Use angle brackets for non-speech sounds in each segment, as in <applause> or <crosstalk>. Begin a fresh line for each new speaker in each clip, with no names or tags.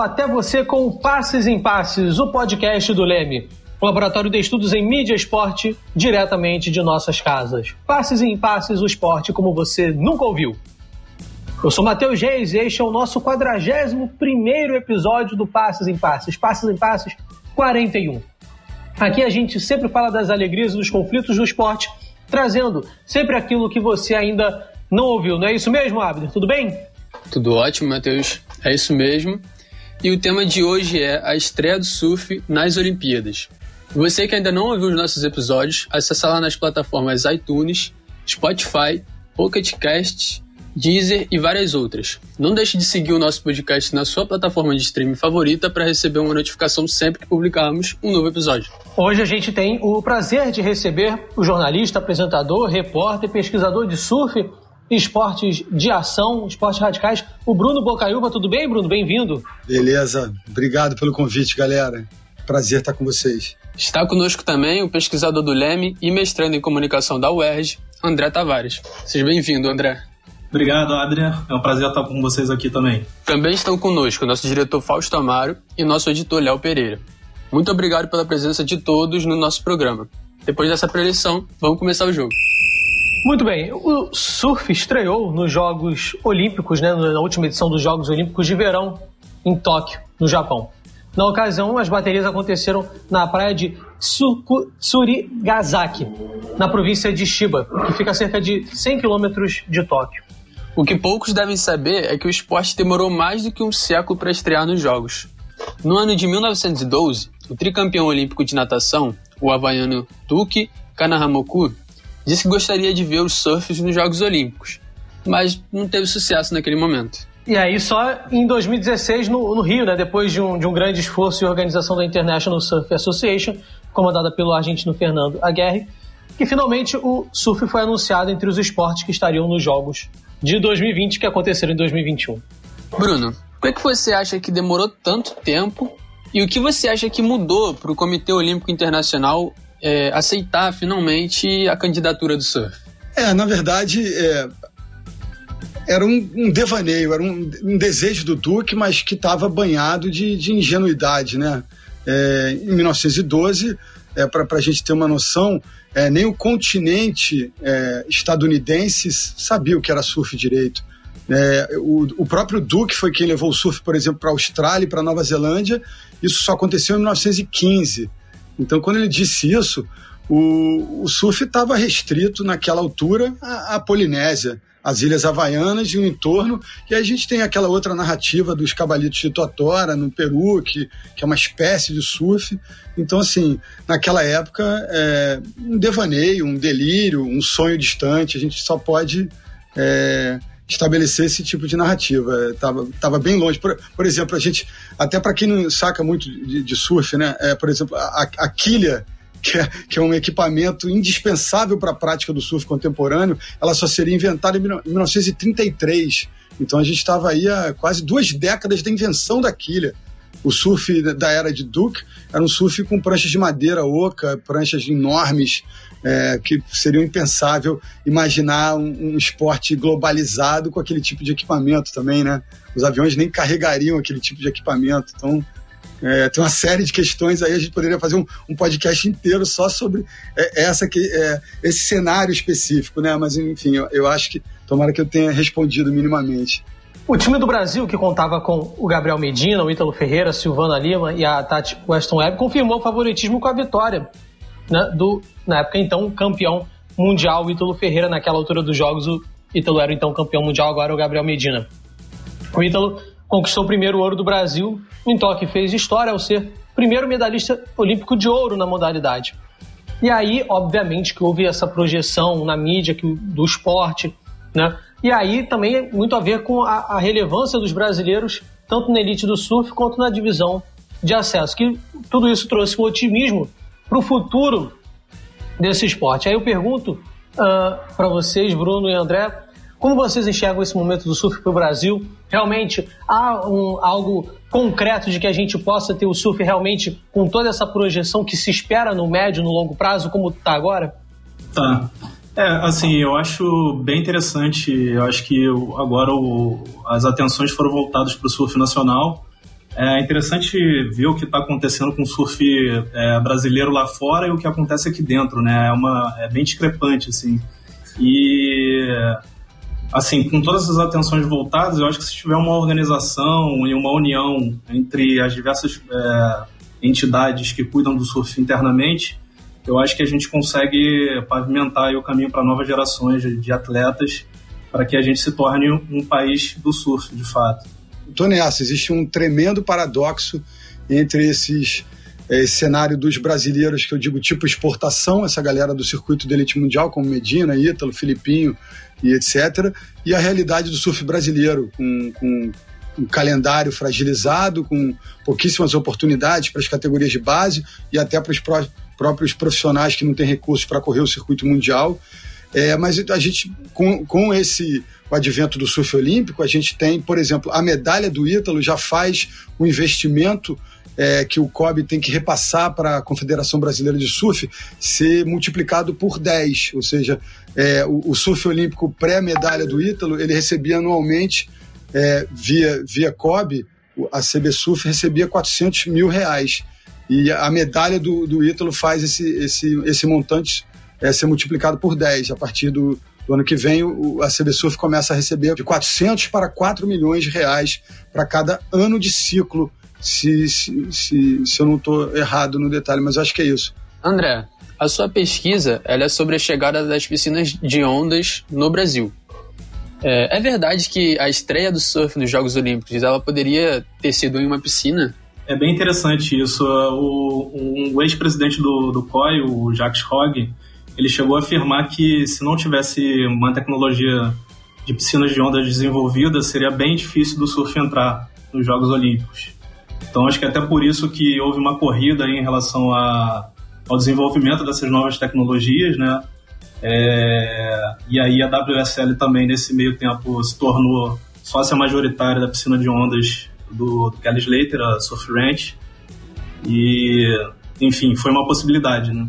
Até você com Passes em Passes, o podcast do Leme. Laboratório de Estudos em Mídia e Esporte, diretamente de nossas casas. Passes em Passes, o esporte como você nunca ouviu. Eu sou Matheus Reis e este é o nosso 41 episódio do Passes em Passes. Passes em Passes 41. Aqui a gente sempre fala das alegrias e dos conflitos do esporte, trazendo sempre aquilo que você ainda não ouviu. Não é isso mesmo, Abner? Tudo bem?
Tudo ótimo, Matheus. É isso mesmo. E o tema de hoje é a estreia do surf nas Olimpíadas. Você que ainda não ouviu os nossos episódios, acessa lá nas plataformas iTunes, Spotify, Pocket Cast, Deezer e várias outras. Não deixe de seguir o nosso podcast na sua plataforma de streaming favorita para receber uma notificação sempre que publicarmos um novo episódio.
Hoje a gente tem o prazer de receber o jornalista, apresentador, repórter, pesquisador de surf esportes de ação, esportes radicais. O Bruno Bocaiúva, tudo bem, Bruno? Bem-vindo.
Beleza, obrigado pelo convite, galera. Prazer estar com vocês.
Está conosco também o pesquisador do Leme e mestrando em comunicação da UERJ, André Tavares. Seja bem-vindo, André.
Obrigado, Adrian. É um prazer estar com vocês aqui também.
Também estão conosco nosso diretor Fausto Amaro e nosso editor Léo Pereira. Muito obrigado pela presença de todos no nosso programa. Depois dessa preleção, vamos começar o jogo.
Muito bem, o surf estreou nos Jogos Olímpicos, né, na última edição dos Jogos Olímpicos de Verão, em Tóquio, no Japão. Na ocasião, as baterias aconteceram na praia de Tsurigasaki, na província de Shiba, que fica a cerca de 100 quilômetros de Tóquio.
O que poucos devem saber é que o esporte demorou mais do que um século para estrear nos Jogos. No ano de 1912, o tricampeão olímpico de natação, o havaiano Tuki Kanahamoku, disse que gostaria de ver os surfs nos Jogos Olímpicos, mas não teve sucesso naquele momento.
E aí, só em 2016, no, no Rio, né, depois de um, de um grande esforço e organização da International Surf Association, comandada pelo argentino Fernando Aguirre, que finalmente o surf foi anunciado entre os esportes que estariam nos Jogos de 2020 que aconteceram em 2021.
Bruno, por que você acha que demorou tanto tempo e o que você acha que mudou para o Comitê Olímpico Internacional é, aceitar finalmente a candidatura do surf?
É, na verdade, é, era um, um, devaneio, era um, um, desejo do Duque, mas que estava banhado de, de, ingenuidade, né? É, em 1912, é, para a gente ter uma noção, é, nem o continente é, estadunidense sabia o que era surf direito. É, o, o, próprio Duque foi quem levou o surf, por exemplo, para a Austrália e para Nova Zelândia. Isso só aconteceu em 1915. Então, quando ele disse isso, o, o surf estava restrito naquela altura à, à Polinésia, às Ilhas Havaianas e o entorno. E aí a gente tem aquela outra narrativa dos cabalitos de Totora, no Peru, que, que é uma espécie de surf. Então, assim, naquela época, é, um devaneio, um delírio, um sonho distante, a gente só pode. É, estabelecer esse tipo de narrativa. Estava tava bem longe. Por, por exemplo, a gente, até para quem não saca muito de, de surf, né? É, por exemplo, a, a quilha, que é, que é um equipamento indispensável para a prática do surf contemporâneo, ela só seria inventada em 1933. Então a gente estava aí há quase duas décadas da invenção da quilha. O surf da era de Duke era um surf com pranchas de madeira oca, pranchas enormes, é, que seria impensável imaginar um, um, esporte globalizado com aquele tipo de equipamento também, né? Os aviões nem carregariam aquele tipo de equipamento. Então, é, tem uma série de questões aí, a gente poderia fazer um, um podcast inteiro só sobre é, essa que, é, esse cenário específico, né? Mas, enfim, eu, eu acho que, tomara que eu tenha respondido minimamente.
O time do Brasil, que contava com o Gabriel Medina, o Ítalo Ferreira, Silvana Lima e a Tati Weston Webb, confirmou o favoritismo com a vitória né, do, na época, então, campeão mundial Ítalo Ferreira. Naquela altura dos jogos, o Ítalo era então campeão mundial, agora é o Gabriel Medina. O Ítalo conquistou o primeiro ouro do Brasil em Tóquio, fez história ao ser primeiro medalhista olímpico de ouro na modalidade. E aí, obviamente, que houve essa projeção na mídia que, do esporte, né? E aí também muito a ver com a, a relevância dos brasileiros, tanto na elite do surf quanto na divisão de acesso, que tudo isso trouxe um otimismo para o futuro desse esporte. Aí eu pergunto uh, ah, para vocês, Bruno e André, como vocês enxergam esse momento do surf para o Brasil? Realmente há um, algo concreto de que a gente possa ter o surf realmente com toda essa projeção que se espera no médio, no longo prazo, como está agora?
Tá. É, assim, eu acho bem interessante. Eu acho que agora o, as atenções foram voltadas para o surf nacional é interessante ver o que está acontecendo com o surf é, brasileiro lá fora e o que acontece aqui dentro, né? É, uma, é bem discrepante, assim. E, assim, com todas as atenções voltadas, eu acho que se tiver uma organização e uma união entre as diversas é, entidades que cuidam do surf internamente, eu acho que a gente consegue pavimentar o caminho para novas gerações de, de atletas para que a gente se torne um país do surf, de fato.
Estou nessa, existe um tremendo paradoxo entre esses é, esse cenário dos brasileiros, que eu digo tipo exportação, essa galera do circuito de elite mundial, como Medina, Ítalo, Filipinho e etc., e a realidade do surf brasileiro, com, com um calendário fragilizado, com pouquíssimas oportunidades para as categorias de base e até para os pró próprios profissionais que não têm recursos para correr o circuito mundial. É, mas a gente, com, com esse o advento do surf olímpico, a gente tem, por exemplo, a medalha do Ítalo já faz um investimento é, que o COB tem que repassar para a Confederação Brasileira de Surf ser multiplicado por 10. Ou seja, é, o, o, surf olímpico pré-medalha do Ítalo, ele recebia anualmente, é, via, via COB, a CB Surf recebia 400 mil reais. E a medalha do, do Ítalo faz esse, esse, esse montante é, ser multiplicado por 10 a partir do, do ano que vem, o, a CB Surf começa a receber de 400 para 4 milhões de reais para cada ano de ciclo, se, se, se, se eu não estou errado no detalhe, mas acho que é isso.
André, a sua pesquisa ela é sobre a chegada das piscinas de ondas no Brasil. É, é, verdade que a estreia do surf nos Jogos Olímpicos ela poderia ter sido em uma piscina?
É bem interessante isso. O, o ex-presidente do, do COI, o Jacques Hogg, ele chegou a afirmar que se não tivesse uma tecnologia de piscinas de ondas desenvolvida, seria bem difícil do surf entrar nos Jogos Olímpicos. Então acho que é até por isso que houve uma corrida em relação a, ao desenvolvimento dessas novas tecnologias, né? É, e aí a WSL também nesse meio tempo se tornou sócia majoritária da piscina de ondas do, do Kelly Slater, a Surf Ranch. E, enfim, foi uma possibilidade, né?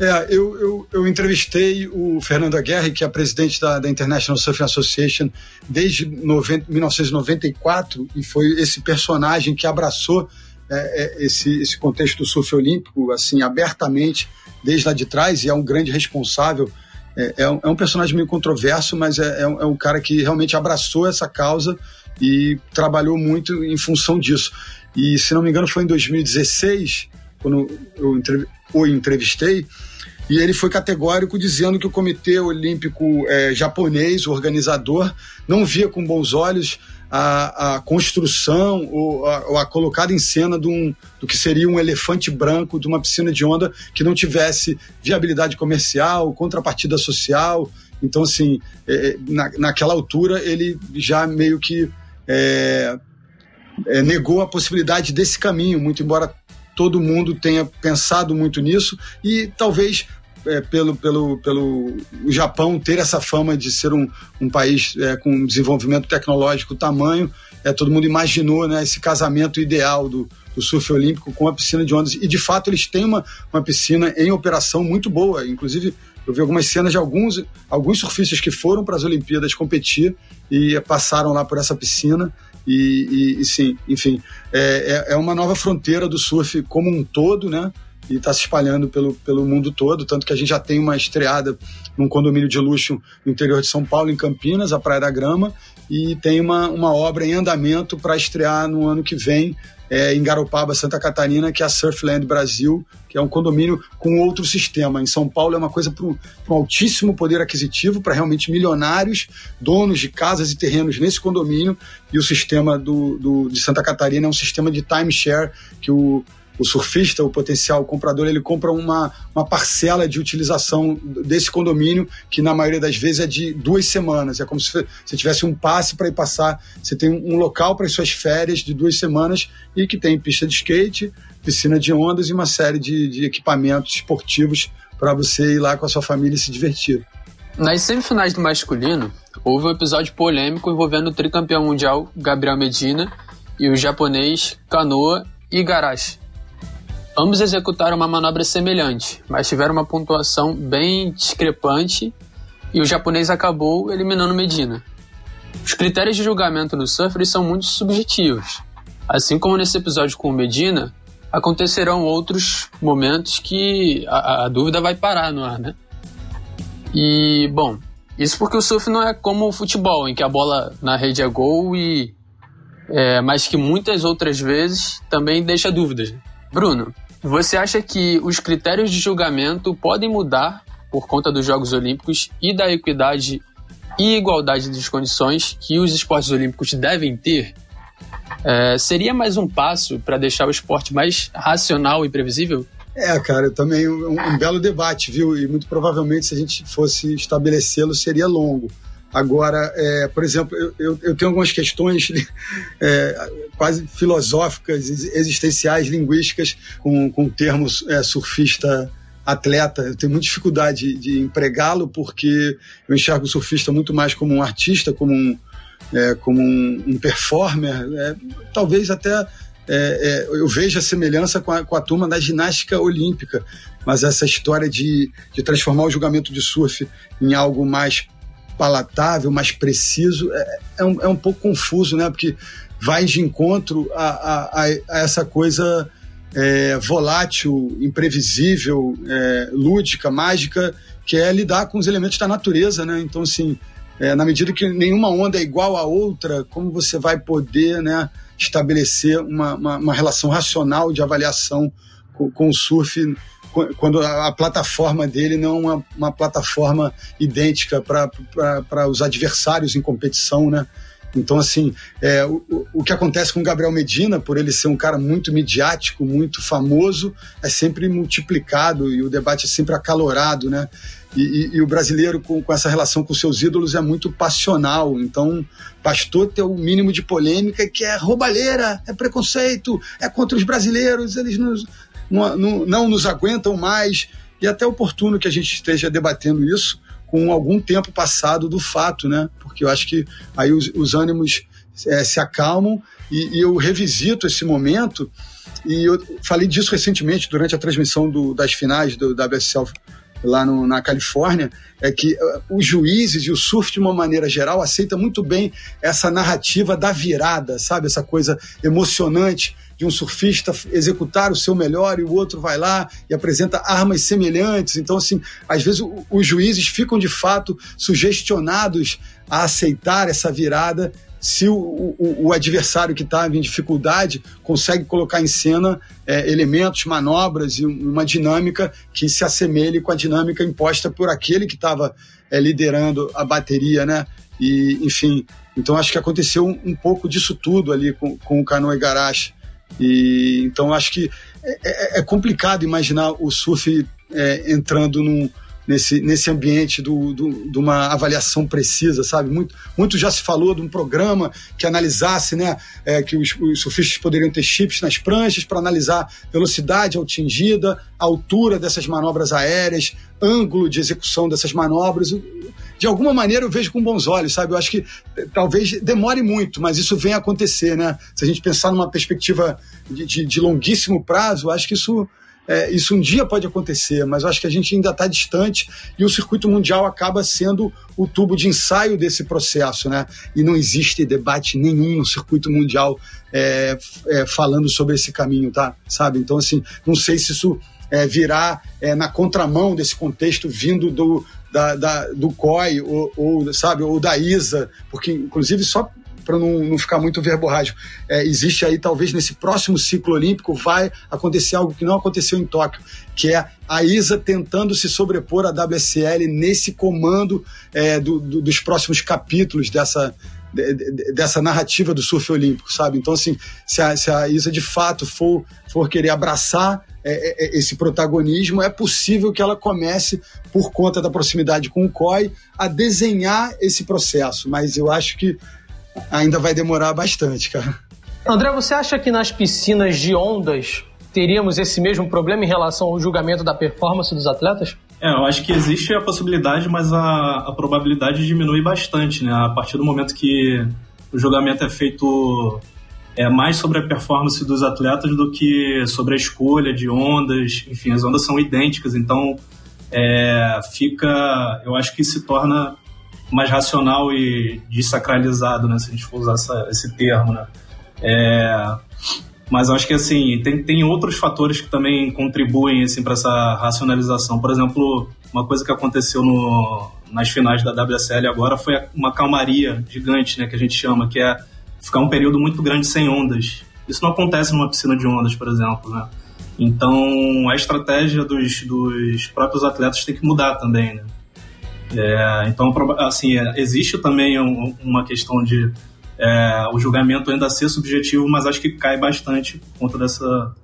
É, eu, eu, eu, entrevistei o Fernando Aguirre, que é presidente da, da International Surfing Association desde 90, 1994, e foi esse personagem que abraçou é, é, esse, esse contexto do surf olímpico, assim, abertamente, desde lá de trás, e é um grande responsável. É, é um, é um, personagem meio controverso, mas é, é, um, é um cara que realmente abraçou essa causa e trabalhou muito em função disso. E, se não me engano, foi em 2016, quando eu o entrevistei, e ele foi categórico dizendo que o Comitê Olímpico é, japonês, o organizador, não via com bons olhos a, a construção ou a, ou a, colocada em cena de um, do que seria um elefante branco de uma piscina de onda que não tivesse viabilidade comercial, contrapartida social. Então, assim, é, na, naquela altura ele já meio que é, é, negou a possibilidade desse caminho, muito embora todo mundo tenha pensado muito nisso e talvez é, pelo, pelo, pelo Japão ter essa fama de ser um, um país é, com desenvolvimento tecnológico tamanho, é, todo mundo imaginou né, esse casamento ideal do, do surf olímpico com a piscina de ondas. E de fato eles têm uma, uma piscina em operação muito boa. Inclusive, eu vi algumas cenas de alguns, alguns surfistas que foram para as Olimpíadas competir e passaram lá por essa piscina. E, e, e sim, enfim, é, é, é uma nova fronteira do surf como um todo, né? e está se espalhando pelo, pelo mundo todo, tanto que a gente já tem uma estreada num condomínio de luxo no interior de São Paulo, em Campinas, a Praia da Grama, e tem uma, uma obra em andamento para estrear no ano que vem é, em Garopaba, Santa Catarina, que é a Surfland Brasil, que é um condomínio com outro sistema. Em São Paulo é uma coisa para um, altíssimo poder aquisitivo, para realmente milionários, donos de casas e terrenos nesse condomínio, e o sistema do, do, de Santa Catarina é um sistema de timeshare que o o surfista, o potencial comprador, ele compra uma, uma parcela de utilização desse condomínio, que na maioria das vezes é de duas semanas. É como se você tivesse um passe para ir passar. Você tem um local para as suas férias de duas semanas e que tem pista de skate, piscina de ondas e uma série de, de equipamentos esportivos para você ir lá com a sua família e se divertir.
Nas semifinais do masculino, houve um episódio polêmico envolvendo o tricampeão mundial Gabriel Medina e o japonês Kanoa Igarashi. Ambos executaram uma manobra semelhante, mas tiveram uma pontuação bem discrepante e o japonês acabou eliminando Medina. Os critérios de julgamento no surf são muito subjetivos. Assim como nesse episódio com o Medina, acontecerão outros momentos que a, a dúvida vai parar no ar, né? E, bom, isso porque o surf não é como o futebol, em que a bola na rede é gol e. É, mas que muitas outras vezes também deixa dúvidas. Bruno, você acha que os critérios de julgamento podem mudar por conta dos Jogos Olímpicos e da equidade e igualdade de condições que os esportes olímpicos devem ter? É, seria mais um passo para deixar o esporte mais racional e previsível?
É, cara, também um, um, belo debate, viu? E muito provavelmente, se a gente fosse estabelecê-lo, seria longo. Agora, é, por exemplo, eu, eu, tenho algumas questões <laughs> é, quase filosóficas, existenciais, linguísticas, com, com termos é, surfista atleta. Eu tenho muita dificuldade de, de empregá-lo, porque eu enxergo o surfista muito mais como um artista, como um, é, como um, um performer, é, talvez até é, é, eu vejo a semelhança com a, com a, turma da ginástica olímpica, mas essa história de, de transformar o julgamento de surf em algo mais palatável, mais preciso, é, é, um, é um pouco confuso, né? Porque vai de encontro a, a, a essa coisa é, volátil, imprevisível, é, lúdica, mágica, que é lidar com os elementos da natureza, né? Então, assim, é, na medida que nenhuma onda é igual a outra, como você vai poder né, estabelecer uma, uma, uma relação racional de avaliação com, com, o surf quando a, plataforma dele não é uma, plataforma idêntica para os adversários em competição, né? Então, assim, é, o, o que acontece com o Gabriel Medina, por ele ser um cara muito midiático, muito famoso, é sempre multiplicado e o debate é sempre acalorado, né? E, e, e, o brasileiro, com, com, essa relação com seus ídolos, é muito passional. Então, bastou ter o mínimo de polêmica, que é roubalheira, é preconceito, é contra os brasileiros, eles nos, não, não, nos aguentam mais. E é até oportuno que a gente esteja debatendo isso com algum tempo passado do fato, né? Porque eu acho que aí os, os ânimos é, se acalmam e, e eu revisito esse momento. E eu falei disso recentemente durante a transmissão do, das finais do WSL lá no, na Califórnia, é que uh, os juízes e o surf, de uma maneira geral, aceita muito bem essa narrativa da virada, sabe? Essa coisa emocionante de um surfista executar o seu melhor e o outro vai lá e apresenta armas semelhantes. Então, assim, às vezes os juízes ficam de fato sugestionados a aceitar essa virada se o, o, o adversário que está em dificuldade consegue colocar em cena é, elementos, manobras e uma dinâmica que se assemelhe com a dinâmica imposta por aquele que estava é, liderando a bateria, né? E, enfim, então acho que aconteceu um, um pouco disso tudo ali com, com o Canoa Igarashi. E, então acho que é, é, é complicado imaginar o surf é, entrando num, nesse, nesse ambiente do, do, de uma avaliação precisa, sabe? Muito, muito já se falou de um programa que analisasse, né, é, que os, os, surfistas poderiam ter chips nas pranchas para analisar velocidade atingida, altura dessas manobras aéreas, ângulo de execução dessas manobras. De alguma maneira eu vejo com bons olhos, sabe? Eu acho que eh, talvez demore muito, mas isso vem acontecer, né? Se a gente pensar numa perspectiva de, de, de longuíssimo prazo, acho que isso é, isso um dia pode acontecer, mas eu acho que a gente ainda está distante e o circuito mundial acaba sendo o tubo de ensaio desse processo, né? E não existe debate nenhum no circuito mundial é, é, falando sobre esse caminho, tá? Sabe? Então, assim, não sei se isso é, virá é, na contramão desse contexto vindo do, da, da, do COI ou, ou, sabe, ou da ISA, porque, inclusive, só para não, não, ficar muito verborrágico. É, existe aí, talvez, nesse próximo ciclo olímpico, vai acontecer algo que não aconteceu em Tóquio, que é a ISA tentando se sobrepor à WSL nesse comando é, do, do, dos próximos capítulos dessa, dessa narrativa do surf olímpico, sabe? Então, assim, se a, se a Isa de fato for, for querer abraçar é, é, esse protagonismo, é possível que ela comece, por conta da proximidade com o COI, a desenhar esse processo. Mas eu acho que ainda vai demorar bastante, cara.
André, você acha que nas piscinas de ondas teríamos esse mesmo problema em relação ao julgamento da performance dos atletas?
É, eu acho que existe a possibilidade, mas a, a probabilidade diminui bastante, né? A partir do momento que o julgamento é feito é, mais sobre a performance dos atletas do que sobre a escolha de ondas. Enfim, as ondas são idênticas, então é, fica, eu acho que se torna mais racional e desacralizado, né, se a gente for usar essa, esse termo, né? É, Mas acho que assim, tem, tem outros fatores que também contribuem assim, para essa racionalização. Por exemplo, uma coisa que aconteceu no, nas finais da WSL agora foi uma calmaria gigante, né, que a gente chama, que é ficar um período muito grande sem ondas. Isso não acontece numa piscina de ondas, por exemplo, né? Então, a estratégia dos, dos próprios atletas tem que mudar também, né? É, então, assim, é, existe também um, uma questão de é, o julgamento ainda ser subjetivo, mas acho que cai bastante por conta dessa,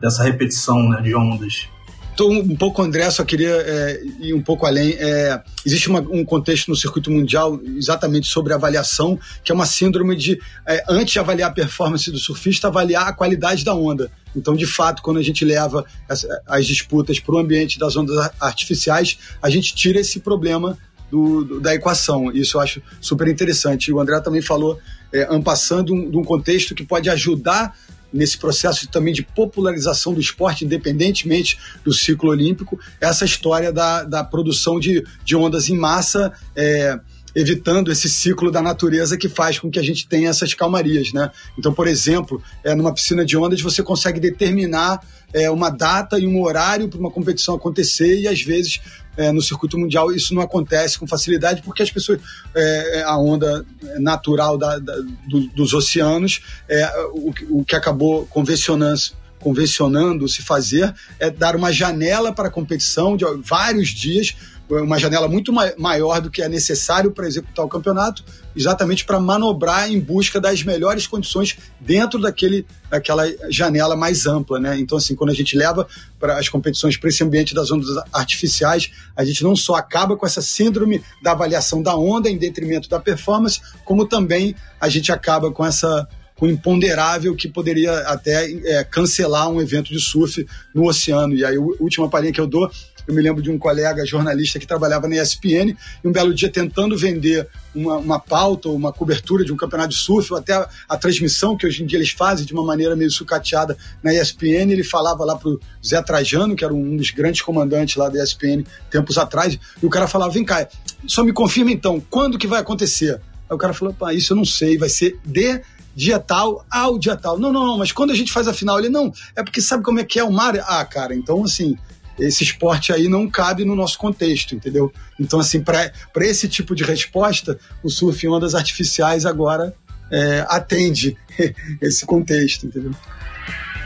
dessa repetição né, de ondas.
Estou um pouco, André, só queria é, ir um pouco além. É, existe uma, um contexto no circuito mundial exatamente sobre avaliação, que é uma síndrome de, é, antes de avaliar a performance do surfista, avaliar a qualidade da onda. Então, de fato, quando a gente leva as, as disputas para o ambiente das ondas artificiais, a gente tira esse problema do, do, da equação. Isso eu acho super interessante. E o André também falou, é, ampassando um, de um contexto que pode ajudar nesse processo também de popularização do esporte, independentemente do ciclo olímpico, essa história da, da produção de, de ondas em massa. É, evitando esse ciclo da natureza que faz com que a gente tenha essas calmarias, né? Então, por exemplo, é, numa piscina de ondas você consegue determinar é, uma data e um horário para uma competição acontecer e às vezes é, no circuito mundial isso não acontece com facilidade porque as pessoas é, é a onda natural da, da, do, dos oceanos é o, o que acabou convencionando convencionando se fazer é dar uma janela para a competição de vários dias uma janela muito maior do que é necessário para executar o campeonato, exatamente para manobrar em busca das melhores condições dentro daquele, daquela janela mais ampla, né? Então, assim, quando a gente leva para as competições para esse ambiente das ondas artificiais, a gente não só acaba com essa síndrome da avaliação da onda em detrimento da performance, como também a gente acaba com essa com imponderável que poderia até é, cancelar um evento de surf no oceano. E aí, a última palhinha que eu dou eu me lembro de um colega jornalista que trabalhava na ESPN e um belo dia tentando vender uma, uma pauta, uma cobertura de um campeonato de surf, ou até a, a, transmissão que hoje em dia eles fazem de uma maneira meio sucateada na ESPN. Ele falava lá pro Zé Trajano, que era um dos grandes comandantes lá da ESPN tempos atrás, e o cara falava: vem cá, só me confirma então, quando que vai acontecer? Aí o cara falou: pá, isso eu não sei, vai ser de dia tal ao dia tal. Não, não, não, mas quando a gente faz a final, ele não, é porque sabe como é que é o mar? Ah, cara, então assim, esse esporte aí não cabe no nosso contexto, entendeu? Então, assim, para esse tipo de resposta, o surf em ondas artificiais agora é, atende <laughs> esse contexto, entendeu?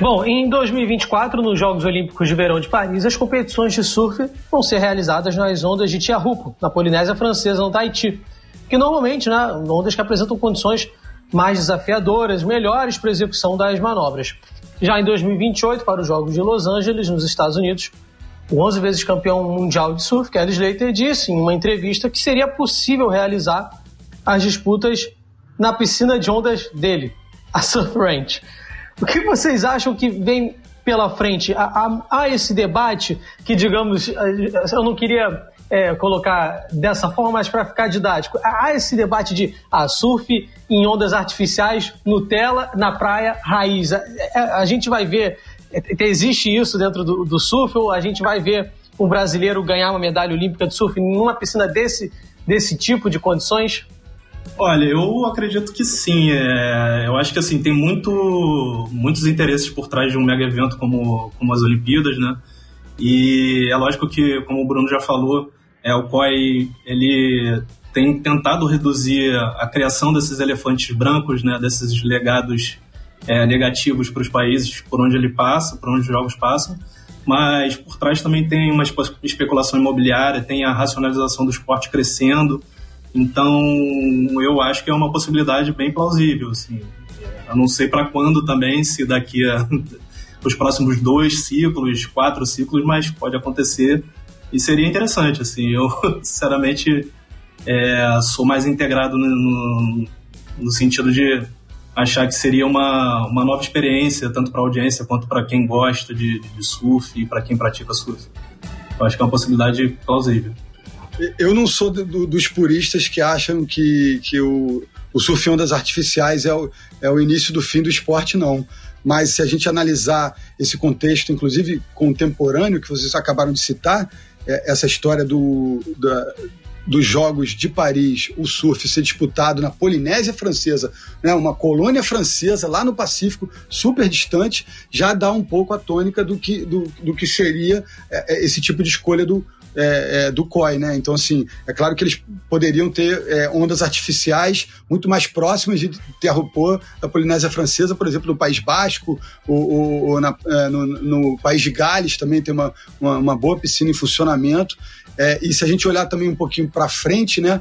Bom, em 2024, nos Jogos Olímpicos de Verão de Paris, as competições de surf vão ser realizadas nas ondas de Tiahupo, na Polinésia Francesa, no Tahiti, que normalmente, né, ondas que apresentam condições mais desafiadoras, melhores para a execução das manobras. Já em 2028, para os Jogos de Los Angeles, nos Estados Unidos, o 11 vezes campeão mundial de surf, Kelly Slater, disse em uma entrevista que seria possível realizar as disputas na piscina de ondas dele, a Surf Ranch. O que vocês acham que vem pela frente? Há, há, há esse debate que, digamos, eu não queria é, colocar dessa forma, mas para ficar didático, há esse debate de ah, surf em ondas artificiais, Nutella, na praia, raiz. A, a, a gente vai ver Existe isso dentro do, do surf ou a gente vai ver um brasileiro ganhar uma medalha olímpica de surf numa piscina desse, desse tipo de condições?
Olha, eu acredito que sim. É, eu acho que assim tem muito, muitos interesses por trás de um mega evento como, como as Olimpíadas, né? E é lógico que, como o Bruno já falou, é o COI ele tem tentado reduzir a criação desses elefantes brancos, né? Desses legados é, negativos para os países por onde ele passa, por onde os jogos passam, mas por trás também tem uma especulação imobiliária, tem a racionalização do esporte crescendo, então eu acho que é uma possibilidade bem plausível. Assim. Eu não sei para quando também, se daqui a <laughs> os próximos dois ciclos, quatro ciclos, mas pode acontecer e seria interessante. Assim, eu <laughs> sinceramente é, sou mais integrado no, no, no sentido de achar que seria uma, uma nova experiência, tanto para a audiência quanto para quem gosta de, de surf e para quem pratica surf. Eu acho que é uma possibilidade plausível.
Eu não sou do, dos puristas que acham que, que o, o surf em ondas artificiais é o, é o início do fim do esporte, não. Mas se a gente analisar esse contexto, inclusive contemporâneo, que vocês acabaram de citar, essa história do, da, dos Jogos de Paris o surf ser disputado na Polinésia Francesa, né, uma colônia francesa lá no Pacífico, super distante, já dá um pouco a tônica do que, do, do que seria é, é esse tipo de escolha do, é, é, do COI, né? Então, assim, é claro que eles poderiam ter é, ondas artificiais muito mais próximas de Terropô da Polinésia Francesa, por exemplo, no País Basco, ou, ou, ou na, é, no, no, País de Gales também tem uma, uma, uma boa piscina em funcionamento. É, e se a gente olhar também um pouquinho para frente, né?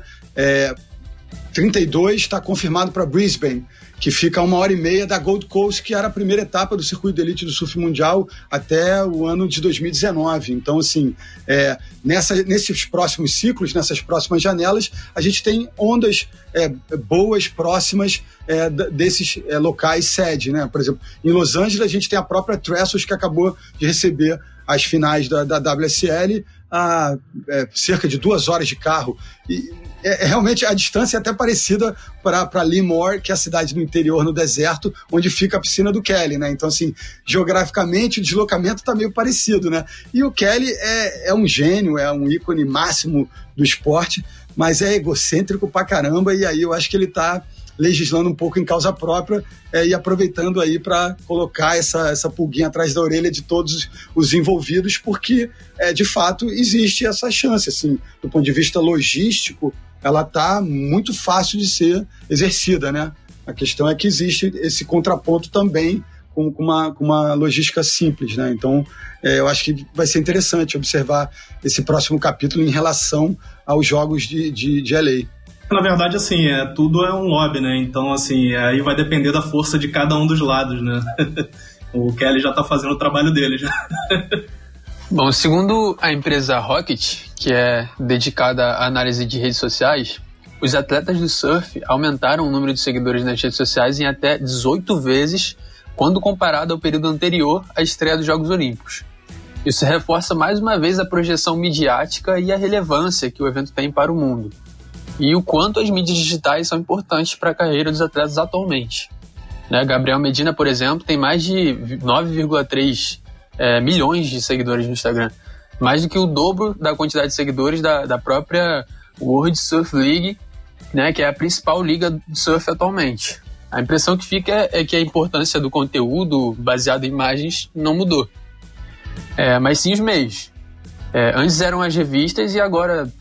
32 está confirmado para Brisbane que fica a uma hora e meia da Gold Coast, que era a primeira etapa do circuito de elite do surf mundial até o ano de 2019. Então, assim, é, nessa, nesses próximos ciclos, nessas próximas janelas, a gente tem ondas é, boas, próximas é, desses é, locais sede, né? Por exemplo, em Los Angeles, a gente tem a própria Trestles, que acabou de receber as finais da, da WSL a é, cerca de duas horas de carro. E é, é, realmente a distância é até parecida para Limor, que é a cidade do interior no deserto, onde fica a piscina do Kelly, né? Então, assim, geograficamente o deslocamento está meio parecido, né? E o Kelly é, é um gênio, é um ícone máximo do esporte, mas é egocêntrico pra caramba, e aí eu acho que ele está legislando um pouco em causa própria é, e aproveitando aí para colocar essa, essa pulguinha atrás da orelha de todos os envolvidos, porque é, de fato existe essa chance, assim, do ponto de vista logístico, ela está muito fácil de ser exercida, né? A questão é que existe esse contraponto também com, com, uma, com uma logística simples, né? Então, é, eu acho que vai ser interessante observar esse próximo capítulo em relação aos jogos de, de, de LA.
Na verdade, assim, é, tudo é um lobby, né? Então, assim, aí vai depender da força de cada um dos lados, né? <laughs> o Kelly já está fazendo o trabalho dele já. <laughs>
Bom, segundo a empresa Rocket, que é dedicada à análise de redes sociais, os atletas do surf aumentaram o número de seguidores nas redes sociais em até 18 vezes quando comparado ao período anterior à estreia dos Jogos Olímpicos. Isso reforça mais uma vez a projeção midiática e a relevância que o evento tem para o mundo, e o quanto as mídias digitais são importantes para a carreira dos atletas atualmente. Né? Gabriel Medina, por exemplo, tem mais de 9,3 é, milhões de seguidores no Instagram. Mais do que o dobro da quantidade de seguidores da, da própria World Surf League, né, que é a principal liga de surf atualmente. A impressão que fica é, é que a importância do conteúdo baseado em imagens não mudou. É, mas sim os meios. É, antes eram as revistas e agora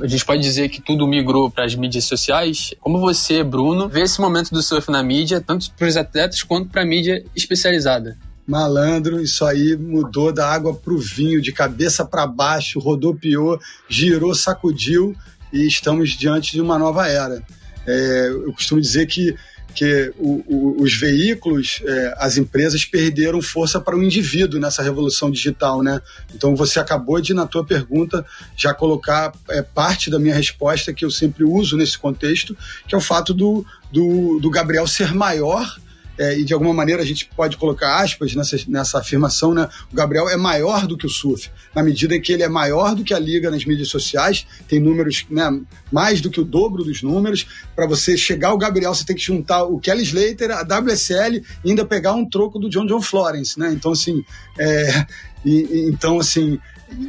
a gente pode dizer que tudo migrou para as mídias sociais. Como você, Bruno, vê esse momento do surf na mídia, tanto para os atletas quanto para a mídia especializada?
Malandro, isso aí mudou da água para o vinho, de cabeça para baixo, rodopiou, girou, sacudiu e estamos diante de uma nova era. É, eu costumo dizer que, que o, o, os veículos, é, as empresas perderam força para o indivíduo nessa revolução digital, né? Então você acabou de, na tua pergunta, já colocar é, parte da minha resposta que eu sempre uso nesse contexto, que é o fato do, do, do Gabriel ser maior é, e de alguma maneira a gente pode colocar aspas nessa, nessa afirmação, né? O Gabriel é maior do que o surf, na medida em que ele é maior do que a liga nas mídias sociais, tem números, né, mais do que o dobro dos números. Para você chegar ao Gabriel, você tem que juntar o Kelly Slater, a WSL e ainda pegar um troco do John John Florence, né? Então, assim, é, e, então, assim,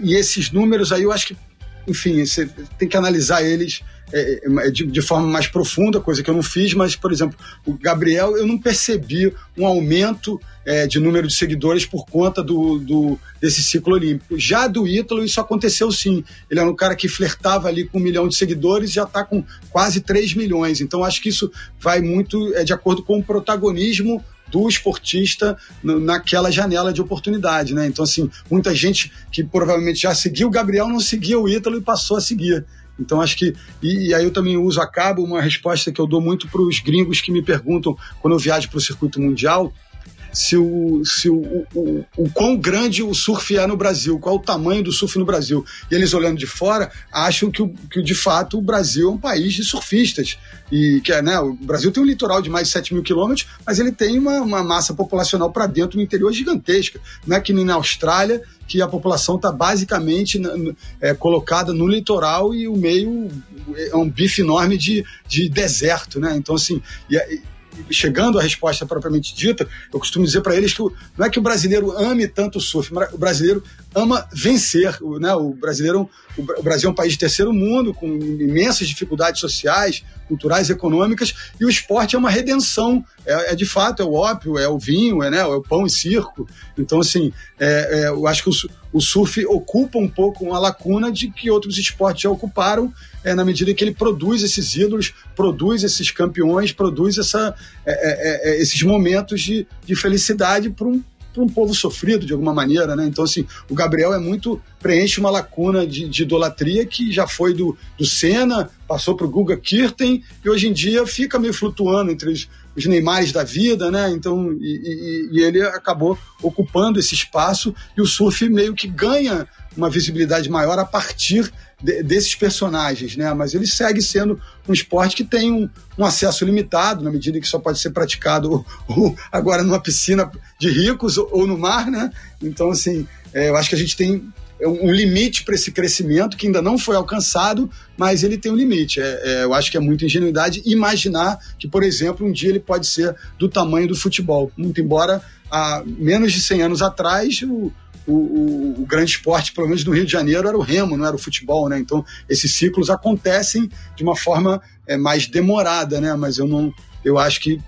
e esses números aí eu acho que, enfim, você tem que analisar eles é, é, de, de, forma mais profunda, coisa que eu não fiz, mas, por exemplo, o Gabriel, eu não percebi um aumento é, de número de seguidores por conta do, do, desse ciclo olímpico. Já do Ítalo, isso aconteceu sim. Ele era um cara que flertava ali com um milhão de seguidores e já está com quase 3 milhões. Então, acho que isso vai muito é, de acordo com o protagonismo do esportista naquela janela de oportunidade, né? Então, assim, muita gente que provavelmente já seguiu o Gabriel não seguia o Ítalo e passou a seguir. Então acho que. E, e, aí eu também uso a cabo uma resposta que eu dou muito para os gringos que me perguntam quando eu viajo para o circuito mundial se o, se o, o, o, quão grande o surf é no Brasil, qual o tamanho do surf no Brasil. E eles olhando de fora acham que, que de fato o Brasil é um país de surfistas. E que é, né, o Brasil tem um litoral de mais de 7 mil quilômetros, mas ele tem uma, uma massa populacional para dentro no interior gigantesca. Não é que nem na Austrália, que a população está basicamente é, colocada no litoral e o meio é um bife enorme de, de deserto, né? Então, assim, e, chegando à resposta propriamente dita, eu costumo dizer para eles que não é que o brasileiro ame tanto o surf, o brasileiro ama vencer. Né? O brasileiro, o Brasil é um país de terceiro mundo, com imensas dificuldades sociais, culturais, econômicas, e o esporte é uma redenção. É, é de fato, é o ópio, é o vinho, é, né, é o pão e circo. Então, assim, é, é, eu acho que o, o, surf ocupa um pouco uma lacuna de que outros esportes já ocuparam, é, na medida que ele produz esses ídolos, produz esses campeões, produz essa, é, é, esses momentos de, de felicidade para um para um povo sofrido de alguma maneira, né? Então, assim, o Gabriel é muito. preenche uma lacuna de, de idolatria que já foi do, do Senna, passou para o Guga Kirten e hoje em dia fica meio flutuando entre os, os da vida, né? Então, e, e, e ele acabou ocupando esse espaço e o surf meio que ganha uma visibilidade maior a partir de, desses personagens, né? Mas ele segue sendo um esporte que tem um, um acesso limitado, na medida que só pode ser praticado ou, ou agora numa piscina de ricos ou, ou, no mar, né? Então, assim, é, eu acho que a gente tem um limite para esse crescimento que ainda não foi alcançado, mas ele tem um limite. É, é, eu acho que é muita ingenuidade imaginar que, por exemplo, um dia ele pode ser do tamanho do futebol. Muito embora há menos de 100 anos atrás o, o, o, o, grande esporte, pelo menos no Rio de Janeiro, era o remo, não era o futebol, né? Então, esses ciclos acontecem de uma forma é, mais demorada, né? Mas eu não, eu acho que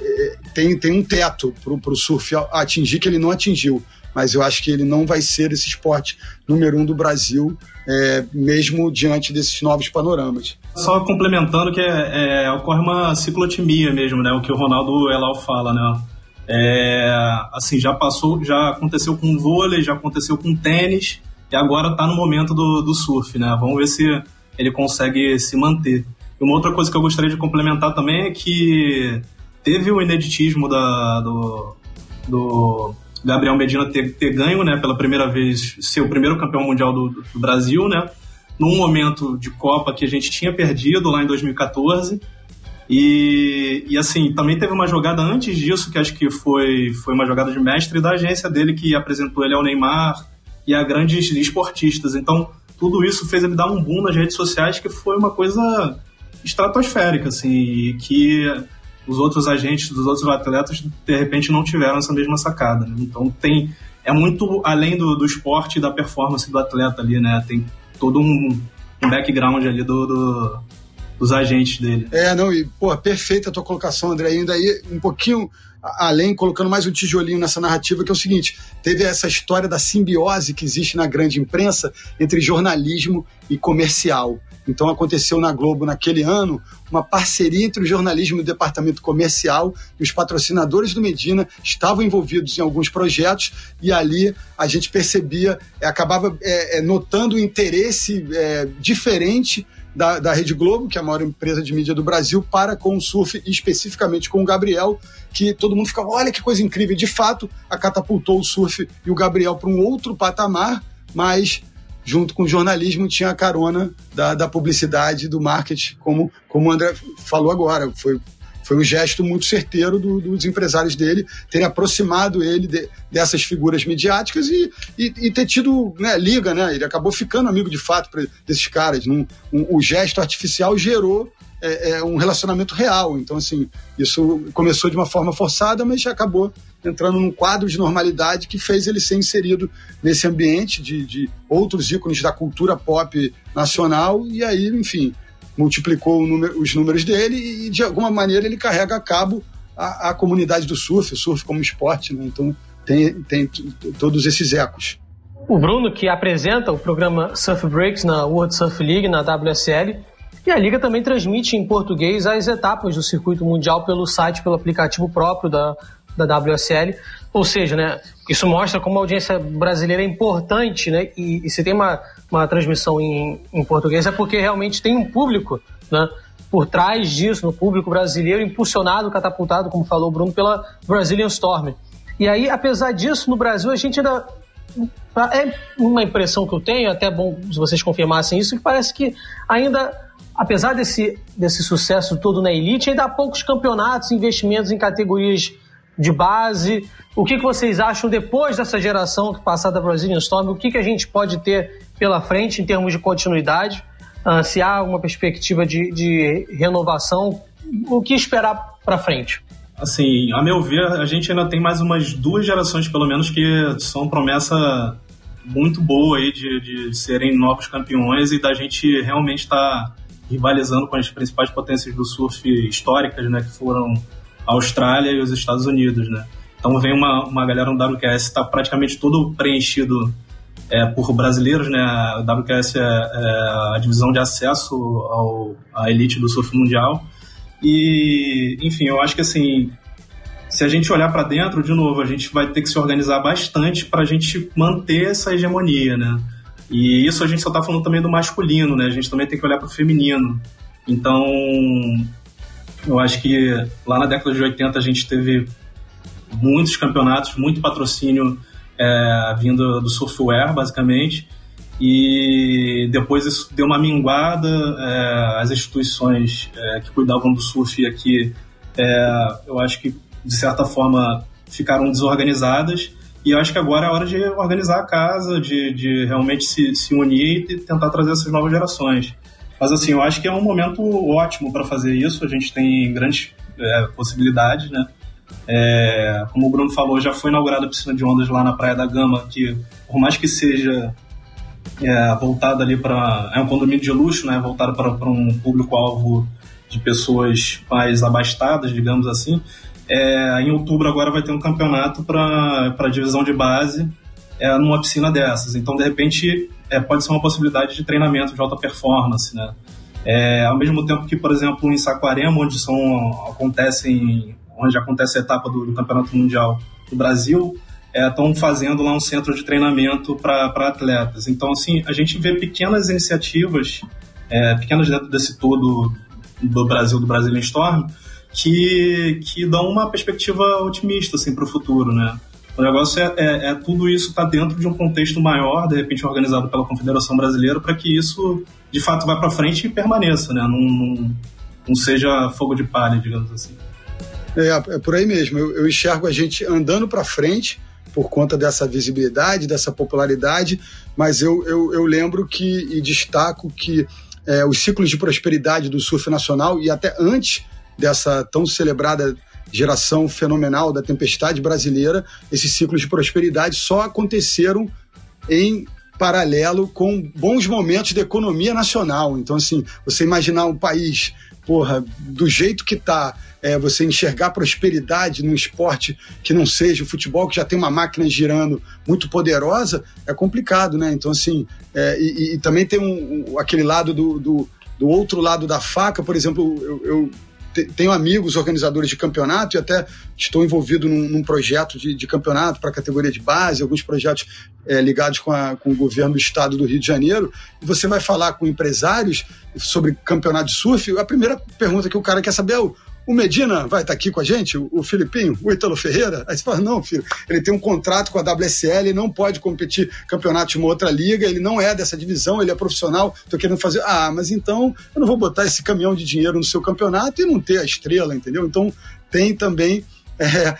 é, tem, tem um teto para o surf atingir que ele não atingiu. Mas eu acho que ele não vai ser esse esporte número um do Brasil, é, mesmo diante desses novos panoramas.
Só complementando que é, é, ocorre uma ciclotimia mesmo, né? O que o Ronaldo Elal fala, né? É, assim, já passou, já aconteceu com vôlei, já aconteceu com tênis e agora está no momento do, do surf, né? Vamos ver se ele consegue se manter. E uma outra coisa que eu gostaria de complementar também é que teve o ineditismo da, do, do Gabriel Medina ter, ter ganho, né, pela primeira vez, ser o primeiro campeão mundial do, do Brasil, né? Num momento de Copa que a gente tinha perdido lá em 2014 e, e assim, também teve uma jogada antes disso, que acho que foi, foi uma jogada de mestre da agência dele, que apresentou ele ao Neymar e a grandes esportistas. Então, tudo isso fez ele dar um boom nas redes sociais, que foi uma coisa estratosférica, assim, que os outros agentes dos outros atletas, de repente, não tiveram essa mesma sacada. Né? Então, tem é muito além do, do esporte e da performance do atleta ali, né? Tem todo um, um background ali do, do dos agentes dele.
É, não, e, pô, perfeita a tua colocação, André. Ainda aí, um pouquinho além, colocando mais um tijolinho nessa narrativa, que é o seguinte: teve essa história da simbiose que existe na grande imprensa entre jornalismo e comercial. Então aconteceu na Globo naquele ano uma parceria entre o jornalismo e o departamento comercial e os patrocinadores do Medina estavam envolvidos em alguns projetos e ali a gente percebia, é, acabava é, é, notando um interesse é, diferente da, da Rede Globo, que é a maior empresa de mídia do Brasil, para com o surf, especificamente com o Gabriel, que todo mundo ficava, olha que coisa incrível. De fato, a catapultou o surf e o Gabriel para um outro patamar, mas junto com o jornalismo tinha a carona da, da publicidade, do marketing, como, como o André falou agora. Foi, foi um gesto muito certeiro do, dos empresários dele terem aproximado ele de, dessas figuras midiáticas e, e, e ter tido né, liga, né? Ele acabou ficando amigo de fato pra, desses caras. Num, um, o gesto artificial gerou é, é, um relacionamento real. Então, assim, isso começou de uma forma forçada, mas acabou entrando num quadro de normalidade que fez ele ser inserido nesse ambiente de, de outros ícones da cultura pop nacional. E aí, enfim, multiplicou número, os números dele e, de alguma maneira, ele carrega a cabo a, a comunidade do surf, o surf como esporte, né? Então tem, tem todos esses ecos.
O Bruno, que apresenta o programa Surf Breaks na World Surf League, na WSL, e a Liga também transmite em português as etapas do circuito mundial pelo site, pelo aplicativo próprio da, da WSL. Ou seja, né, isso mostra como a audiência brasileira é importante, né? E, e se tem uma, uma transmissão em, em português é porque realmente tem um público, né? Por trás disso, no público brasileiro, impulsionado, catapultado, como falou o Bruno, pela Brazilian Storm. E aí, apesar disso, no Brasil a gente ainda é uma impressão que eu tenho, até bom se vocês confirmassem isso, que parece que ainda, apesar desse, desse sucesso todo na elite, ainda há poucos campeonatos, investimentos em categorias de base. O que, que vocês acham depois dessa geração passada da Brazilian Storm? O que, que a gente pode ter pela frente em termos de continuidade? Uh, se há alguma perspectiva de, de renovação, o que esperar para frente?
Assim, a meu ver, a gente ainda tem mais umas duas gerações, pelo menos, que são promessa muito boa aí de, de serem novos campeões e da gente realmente estar tá rivalizando com as principais potências do surf históricas, né, que foram a Austrália e os Estados Unidos, né. Então vem uma, uma galera no WQS está praticamente todo preenchido é, por brasileiros, né? A WQS é, é, a divisão de acesso ao, à elite do surf mundial. E, enfim, eu acho que assim, se a gente olhar para dentro, de novo, a gente vai ter que se organizar bastante para a gente manter essa hegemonia, né? E isso a gente só está falando também do masculino, né? A gente também tem que olhar para o feminino. Então, eu acho que lá na década de 80 a gente teve muitos campeonatos, muito patrocínio é, vindo do surfwear, basicamente. E depois isso deu uma minguada, é, as instituições é, que cuidavam do surf aqui, é, eu acho que de certa forma ficaram desorganizadas. E eu acho que agora é hora de organizar a casa, de, de realmente se, se unir e tentar trazer essas novas gerações. Mas assim, eu acho que é um momento ótimo para fazer isso. A gente tem grandes é, possibilidades, né? É, como o Bruno falou, já foi inaugurada a piscina de ondas lá na Praia da Gama, que por mais que seja é, voltada ali para. É um condomínio de luxo, né? Voltado para um público-alvo de pessoas mais abastadas, digamos assim. É, em outubro agora vai ter um campeonato para a divisão de base é, numa piscina dessas. Então, de repente, é, pode ser uma possibilidade de treinamento de alta performance, né? É, ao mesmo tempo que, por exemplo, em Saquarema, onde são, acontecem onde acontece a etapa do, do Campeonato Mundial do Brasil, estão é, fazendo lá um centro de treinamento para atletas. Então, assim, a gente vê pequenas iniciativas, é, pequenas dentro desse todo do Brasil, do Brasil em Storm, que, que dão uma perspectiva otimista assim, para o futuro, né? O negócio é, é, é tudo isso está dentro de um contexto maior, de repente organizado pela Confederação Brasileira, para que isso de fato vá para frente e permaneça, né? Não, não, não seja fogo de palha, digamos assim.
É, é por aí mesmo. Eu, eu enxergo a gente andando para frente por conta dessa visibilidade, dessa popularidade, mas eu, eu, eu lembro que e destaco que é, os ciclos de prosperidade do surf nacional e até antes dessa tão celebrada geração fenomenal da tempestade brasileira, esses ciclos de prosperidade só aconteceram em paralelo com bons momentos da economia nacional. Então, assim, você imaginar um país, porra, do jeito que está é, você enxergar prosperidade num esporte que não seja o futebol, que já tem uma máquina girando muito poderosa, é complicado, né? Então, assim, é, e, e, também tem um, um, aquele lado do, do, do, outro lado da faca, por exemplo, eu, eu tenho amigos organizadores de campeonato e até estou envolvido num, num projeto de, de campeonato para a categoria de base, alguns projetos é, ligados com, a, com, o governo do estado do Rio de Janeiro. E você vai falar com empresários sobre campeonato de surf, a primeira pergunta que o cara quer saber é Medina vai estar tá aqui com a gente, o, Filipinho, o Ítalo Ferreira? Aí você fala, não, filho, ele tem um contrato com a WSL, ele não pode competir campeonato de uma outra liga, ele não é dessa divisão, ele é profissional, tô querendo fazer. Ah, mas então eu não vou botar esse caminhão de dinheiro no seu campeonato e não ter a estrela, entendeu? Então tem também <laughs> é,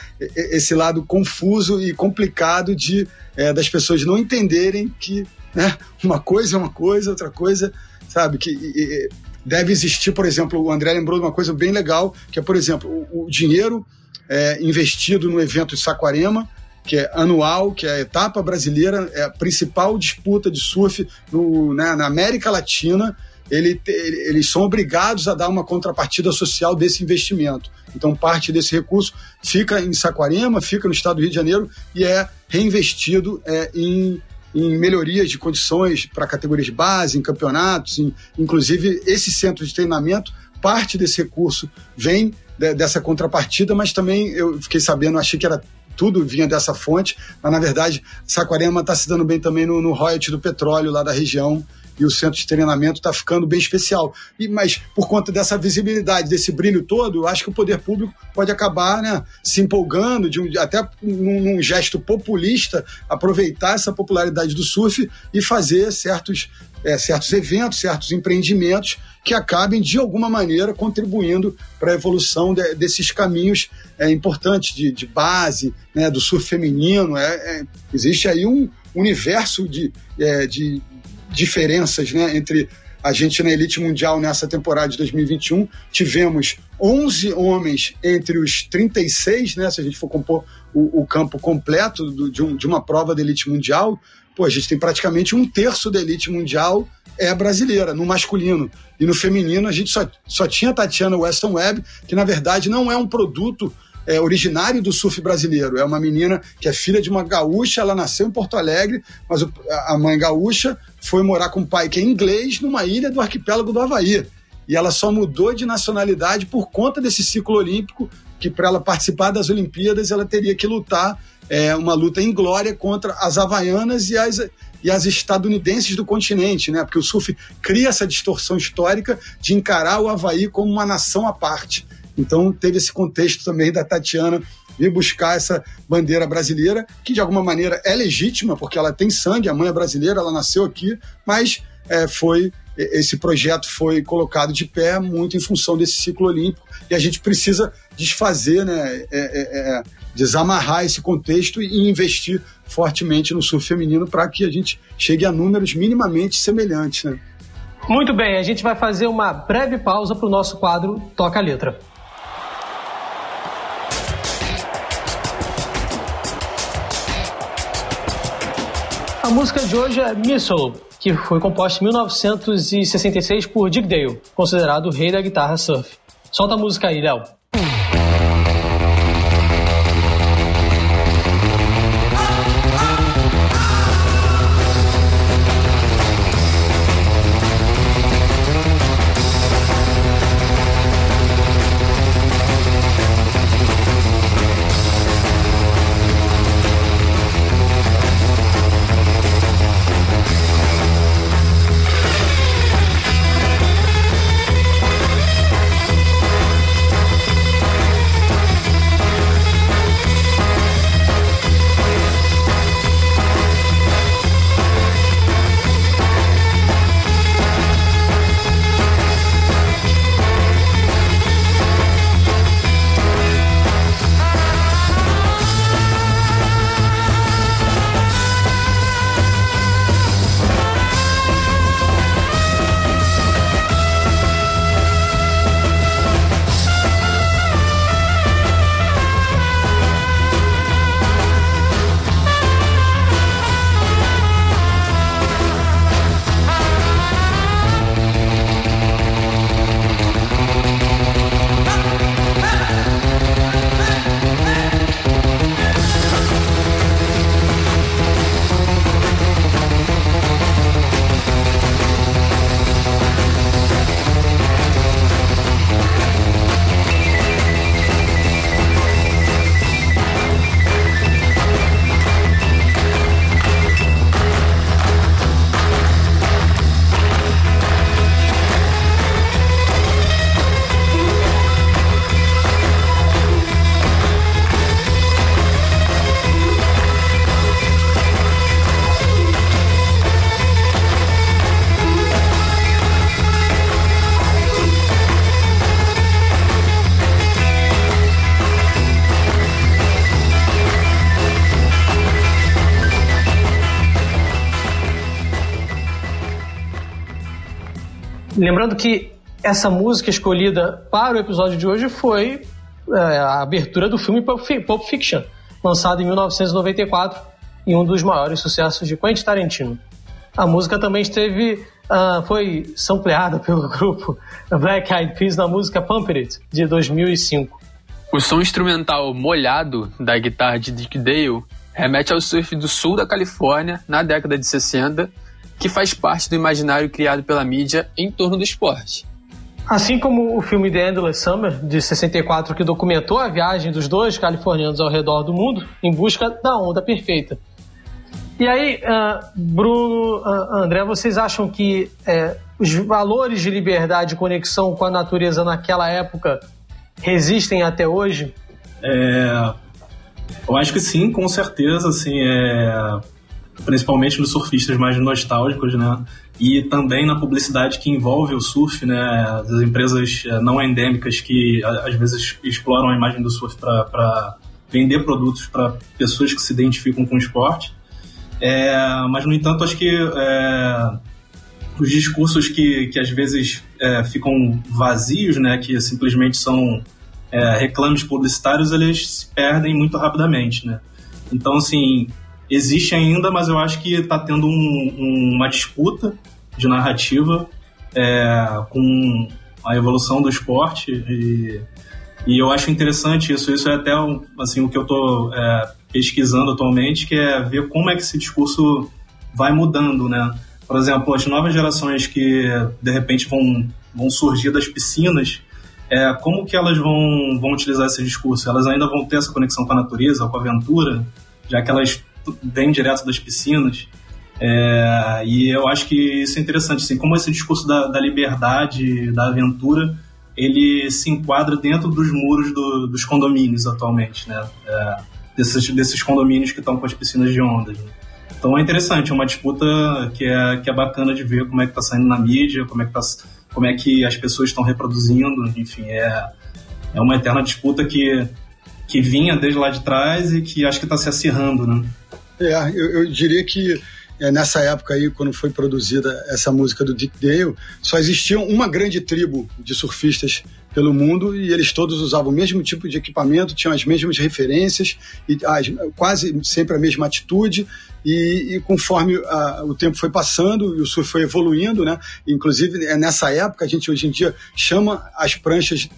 esse lado confuso e complicado de é, das pessoas não entenderem que né, uma coisa é uma coisa, outra coisa, sabe? Que e, deve existir, por exemplo, o André lembrou de uma coisa bem legal, que é, por exemplo, o, o dinheiro é, investido no evento de Saquarema, que é anual, que é a etapa brasileira, é a principal disputa de surf no, né, na América Latina. Ele, eles são obrigados a dar uma contrapartida social desse investimento. Então, parte desse recurso fica em Saquarema, fica no estado do Rio de Janeiro e é reinvestido é, em em melhorias de condições para categorias de base, em campeonatos, em, inclusive esse centro de treinamento, parte desse recurso vem de, dessa contrapartida, mas também eu fiquei sabendo, achei que era tudo vinha dessa fonte, mas na verdade Saquarema está se dando bem também no, no royalty do petróleo lá da região e o centro de treinamento está ficando bem especial. E, mas por conta dessa visibilidade, desse brilho todo, eu acho que o poder público pode acabar né, se empolgando, de um, até num, num, gesto populista, aproveitar essa popularidade do surf e fazer certos, é, certos eventos, certos empreendimentos que acabem, de alguma maneira, contribuindo para a evolução de, desses caminhos é, importantes de, de base, né, do surf feminino. É, é, existe aí um universo de, é, de diferenças né, entre a gente na elite mundial nessa temporada de 2021 tivemos 11 homens entre os 36, né? Se a gente for compor o, o campo completo do, de, um, de uma prova da elite mundial, pô, a gente tem praticamente um terço da elite mundial é brasileira, no masculino. E no feminino a gente só, só tinha Tatiana Weston Webb, que na verdade não é um produto é, originário do surf brasileiro. É uma menina que é filha de uma gaúcha, ela nasceu em Porto Alegre, mas a mãe gaúcha foi morar com o pai que é inglês numa ilha do arquipélago do Havaí. E ela só mudou de nacionalidade por conta desse ciclo olímpico, que para ela participar das Olimpíadas ela teria que lutar é, uma luta em glória contra as havaianas e as, e as estadunidenses do continente, né? Porque o surf cria essa distorção histórica de encarar o Havaí como uma nação à parte. Então teve esse contexto também da Tatiana vir buscar essa bandeira brasileira, que de alguma maneira é legítima, porque ela tem sangue, a mãe é brasileira, ela nasceu aqui, mas é, foi esse projeto foi colocado de pé muito em função desse ciclo olímpico e a gente precisa desfazer, né, é, é, é desamarrar esse contexto e investir fortemente no surf feminino para que a gente chegue a números minimamente semelhantes. Né?
Muito bem, a gente vai fazer uma breve pausa para o nosso quadro Toca a Letra. A música de hoje é Missile, que foi composta em 1966 por Dick Dale, considerado o rei da guitarra surf. Solta a música aí, Léo. Lembrando que essa música escolhida para o episódio de hoje foi é, a abertura do filme Pulp Fiction, lançado em 1994 e um dos maiores sucessos de Quentin Tarantino. A música também esteve, uh, foi sampleada pelo <laughs> grupo Black Eyed Peas na música Pump It, de 2005.
O som instrumental molhado da guitarra de Dick Dale remete ao surf do sul da Califórnia na década de 60 que faz parte do imaginário criado pela mídia em torno do esporte.
Assim como o filme The Endless Summer, de 64, que documentou a viagem dos dois californianos ao redor do mundo em busca da onda perfeita. E aí, uh, Bruno, uh, André, vocês acham que uh, os valores de liberdade e conexão com a natureza naquela época resistem até hoje?
É, eu acho que sim, com certeza. Assim, é, principalmente nos surfistas mais nostálgicos, né? E também na publicidade que envolve o surf, né? As empresas eh, não endêmicas que às vezes exploram a imagem do surf para vender produtos para pessoas que se identificam com o esporte. É, mas, no entanto, acho que é, os discursos que, que às vezes é, ficam vazios, né, que simplesmente são é, reclames publicitários, eles se perdem muito rapidamente, né? Então, assim, existe ainda, mas eu acho que está tendo um, um, uma disputa de narrativa é, com a evolução do esporte e, e, eu acho interessante isso. Isso é até assim, o que eu estou é, pesquisando atualmente, que é ver como é que esse discurso vai mudando, né? Por exemplo, as novas gerações que de repente vão, vão surgir das piscinas, é, como que elas vão, vão utilizar esse discurso? Elas ainda vão ter essa conexão com a natureza, com a aventura, já que elas vêm direto das piscinas. É, e eu acho que isso é interessante, assim, como esse discurso da, da liberdade, da aventura, ele se enquadra dentro dos muros do, dos condomínios atualmente, né? É, desses, desses condomínios que estão com as piscinas de ondas. Né? Então é interessante, é uma disputa que é, que é bacana de ver como é que está saindo na mídia, como é que, tá, como é que as pessoas estão reproduzindo, enfim, é, é uma eterna disputa que, que vinha desde lá de trás e que acho que está se acirrando, né?
É, eu, eu diria que é, nessa época aí, quando foi produzida essa música do Dick Dale, só existia uma grande tribo de surfistas pelo mundo e eles todos usavam o mesmo tipo de equipamento, tinham as mesmas referências e as, quase sempre a mesma atitude e, e conforme a, o tempo foi passando e o surf foi evoluindo, né? Inclusive é nessa época a gente hoje em dia chama as pranchas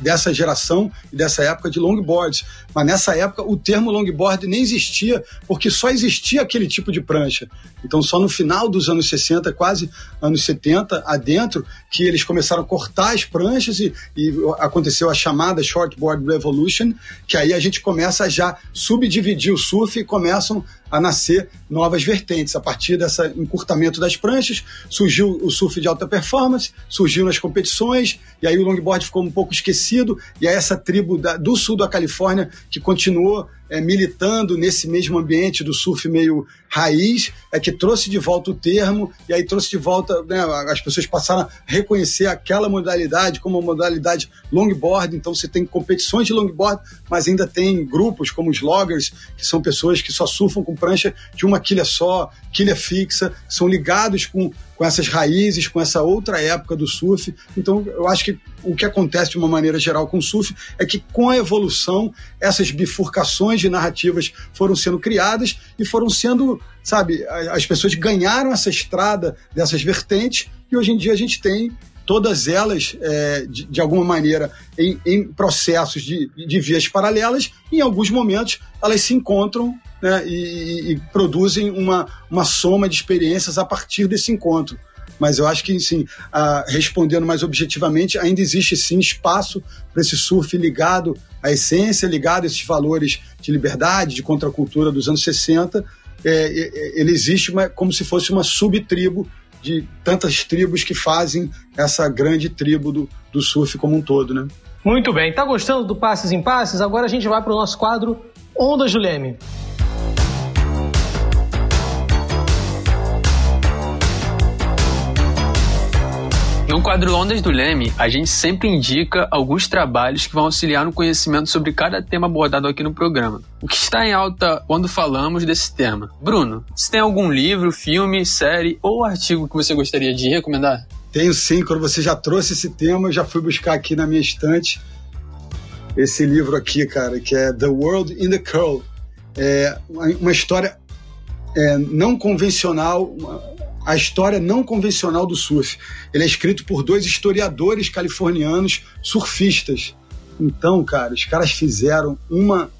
dessa geração e dessa época de longboards, mas nessa época o termo longboard nem existia porque só existia aquele tipo de prancha. Então só no final dos anos 60, quase anos 70 adentro, que eles começaram a cortar as pranchas e, e aconteceu a chamada Shortboard Revolution, que aí a gente começa já subdividir o surf e começam a nascer novas vertentes. A partir desse encurtamento das pranchas, surgiu o surf de alta performance, surgiu nas competições, e aí o longboard ficou um pouco esquecido, e aí essa tribo da, do sul da Califórnia que continuou é, militando nesse mesmo ambiente do surf meio raiz, é que trouxe de volta o termo, e aí trouxe de volta, né, as pessoas passaram a reconhecer aquela modalidade como uma modalidade longboard, então você tem competições de longboard, mas ainda tem grupos como os loggers, que são pessoas que só surfam com prancha de uma quilha só, quilha fixa, são ligados com com essas raízes, com essa outra época do surf. Então, eu acho que o que acontece de uma maneira geral com o surf é que, com a evolução, essas bifurcações de narrativas foram sendo criadas e foram sendo, sabe, as pessoas ganharam essa estrada dessas vertentes e hoje em dia a gente tem todas elas, é, de, de, alguma maneira, em, em processos de, de, vias paralelas, em alguns momentos elas se encontram né, e, e, produzem uma, uma soma de experiências a partir desse encontro. Mas eu acho que, sim, respondendo mais objetivamente, ainda existe sim espaço para esse surf ligado à essência, ligado a esses valores de liberdade, de contracultura dos anos 60. É, ele existe uma, como se fosse uma subtribo de tantas tribos que fazem essa grande tribo do, do surf como um todo, né?
Muito bem. Tá gostando do Passes em Passes? Agora a gente vai para o nosso quadro Ondas do Leme.
No quadro Ondas do Leme, a gente sempre indica alguns trabalhos que vão auxiliar no conhecimento sobre cada tema abordado aqui no programa. O que está em alta quando falamos desse tema? Bruno, você tem algum livro, filme, série ou artigo que você gostaria de recomendar?
Tenho sim, quando você já trouxe esse tema, eu já fui buscar aqui na minha estante esse livro aqui, cara, que é The World in the Curl. É uma história é, não convencional, a história não convencional do surf. Ele é escrito por dois historiadores californianos surfistas. Então, cara, os caras fizeram uma,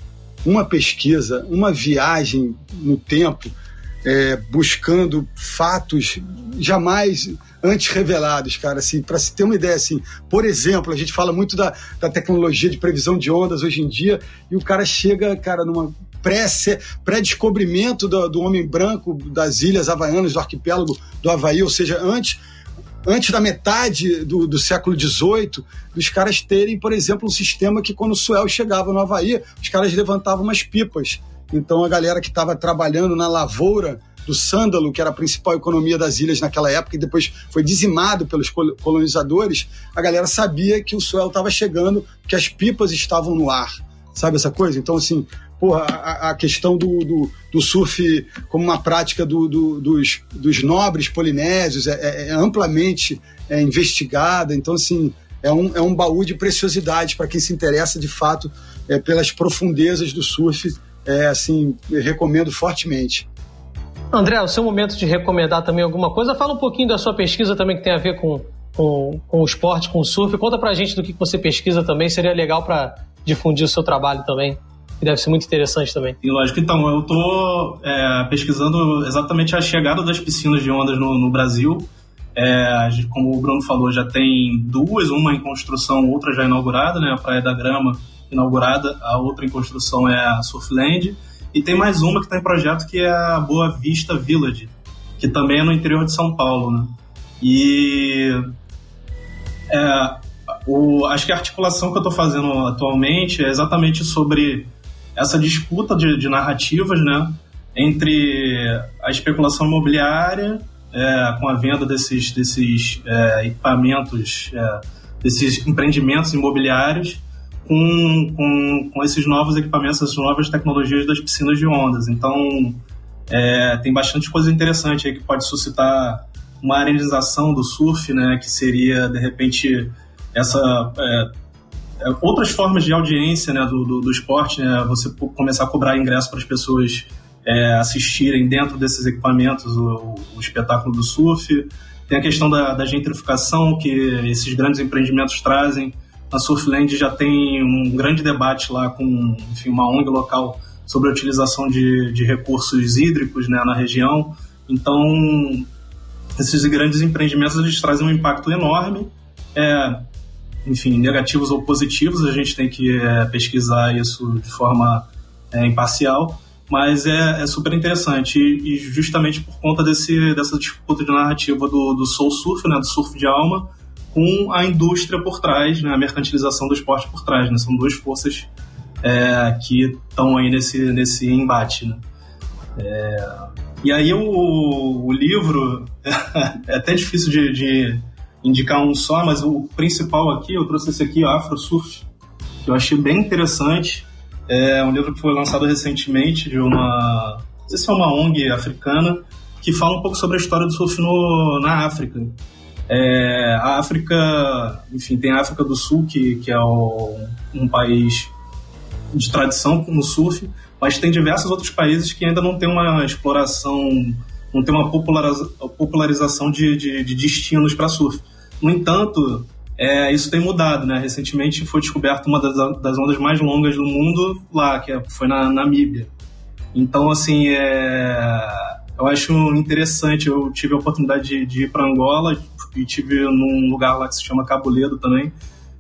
uma pesquisa, uma viagem no tempo, é, buscando fatos jamais antes revelados, cara. Assim, para se ter uma ideia, assim, por exemplo, a gente fala muito da, da tecnologia de previsão de ondas hoje em dia, e o cara chega, cara, numa pré-descobrimento do, do homem branco das ilhas havaianas, do arquipélago do Havaí, ou seja, antes antes da metade do, do século XVIII, dos caras terem, por exemplo, um sistema que quando o Suel chegava no Havaí, os caras levantavam umas pipas. Então a galera que estava trabalhando na lavoura do sândalo, que era a principal economia das ilhas naquela época, e depois foi dizimado pelos colonizadores, a galera sabia que o Suel estava chegando, que as pipas estavam no ar sabe essa coisa? Então, assim, porra, a, a questão do, do, do, surf como uma prática do, do, dos, dos nobres polinésios é, é, é amplamente é, investigada. Então, assim, é um, é um baú de preciosidades para quem se interessa de fato é, pelas profundezas do surf. É, assim, recomendo fortemente.
André, o seu momento de recomendar também alguma coisa, fala um pouquinho da sua pesquisa também que tem a ver com, com, com o esporte, com o surf. Conta pra gente do que você pesquisa também, seria legal para difundir o seu trabalho também que deve ser muito interessante também.
E lógico, então, eu estou é, pesquisando exatamente a chegada das piscinas de ondas no, no Brasil. É, como o Bruno falou, já tem duas, uma em construção, outra já inaugurada, né, a Praia da Grama inaugurada, a outra em construção é a Surfland, e tem mais uma que está em projeto que é a Boa Vista Village, que também é no interior de São Paulo, né? E é, o, acho que a articulação que eu estou fazendo atualmente é exatamente sobre essa disputa de, de narrativas, né, entre a especulação imobiliária é, com a venda desses, desses é, equipamentos, é, desses empreendimentos imobiliários com, com, com esses novos equipamentos, essas novas tecnologias das piscinas de ondas. Então, é, tem bastante coisa interessante aí que pode suscitar uma arenização do surf, né, que seria, de repente, essa é, outras formas de audiência né, do, do, do, esporte, né, você começar a cobrar ingresso para as pessoas é, assistirem dentro desses equipamentos o, o, espetáculo do surf. Tem a questão da, da, gentrificação que esses grandes empreendimentos trazem. Na Surfland já tem um grande debate lá com enfim, uma ONG local sobre a utilização de, de recursos hídricos né, na região. Então, esses grandes empreendimentos eles trazem um impacto enorme. É, enfim, negativos ou positivos, a gente tem que é, pesquisar isso de forma é, imparcial, mas é, é super interessante e, e, justamente por conta desse, dessa disputa de narrativa do, do soul surf, né, do surf de alma, com a indústria por trás, né, a mercantilização do esporte por trás, né, são duas forças é, que estão aí nesse, nesse embate. Né. É, e aí o, o livro <laughs> é até difícil de, de indicar um só, mas o principal aqui, eu trouxe esse aqui, Afro Surf, que eu achei bem interessante. É um livro que foi lançado recentemente de uma, não sei se é uma ONG africana, que fala um pouco sobre a história do surf no, na África. É, a África, enfim, tem a África do Sul, que, que é o, um país de tradição no surf, mas tem diversos outros países que ainda não tem uma exploração, não tem uma popularização de, de, de destinos para surf. No entanto, é, isso tem mudado, né? Recentemente foi descoberta uma das, das ondas mais longas do mundo lá, que é, foi na Namíbia. Então, assim, é, eu acho interessante. Eu tive a oportunidade de, de ir para Angola e tive num lugar lá que se chama Cabuledo também,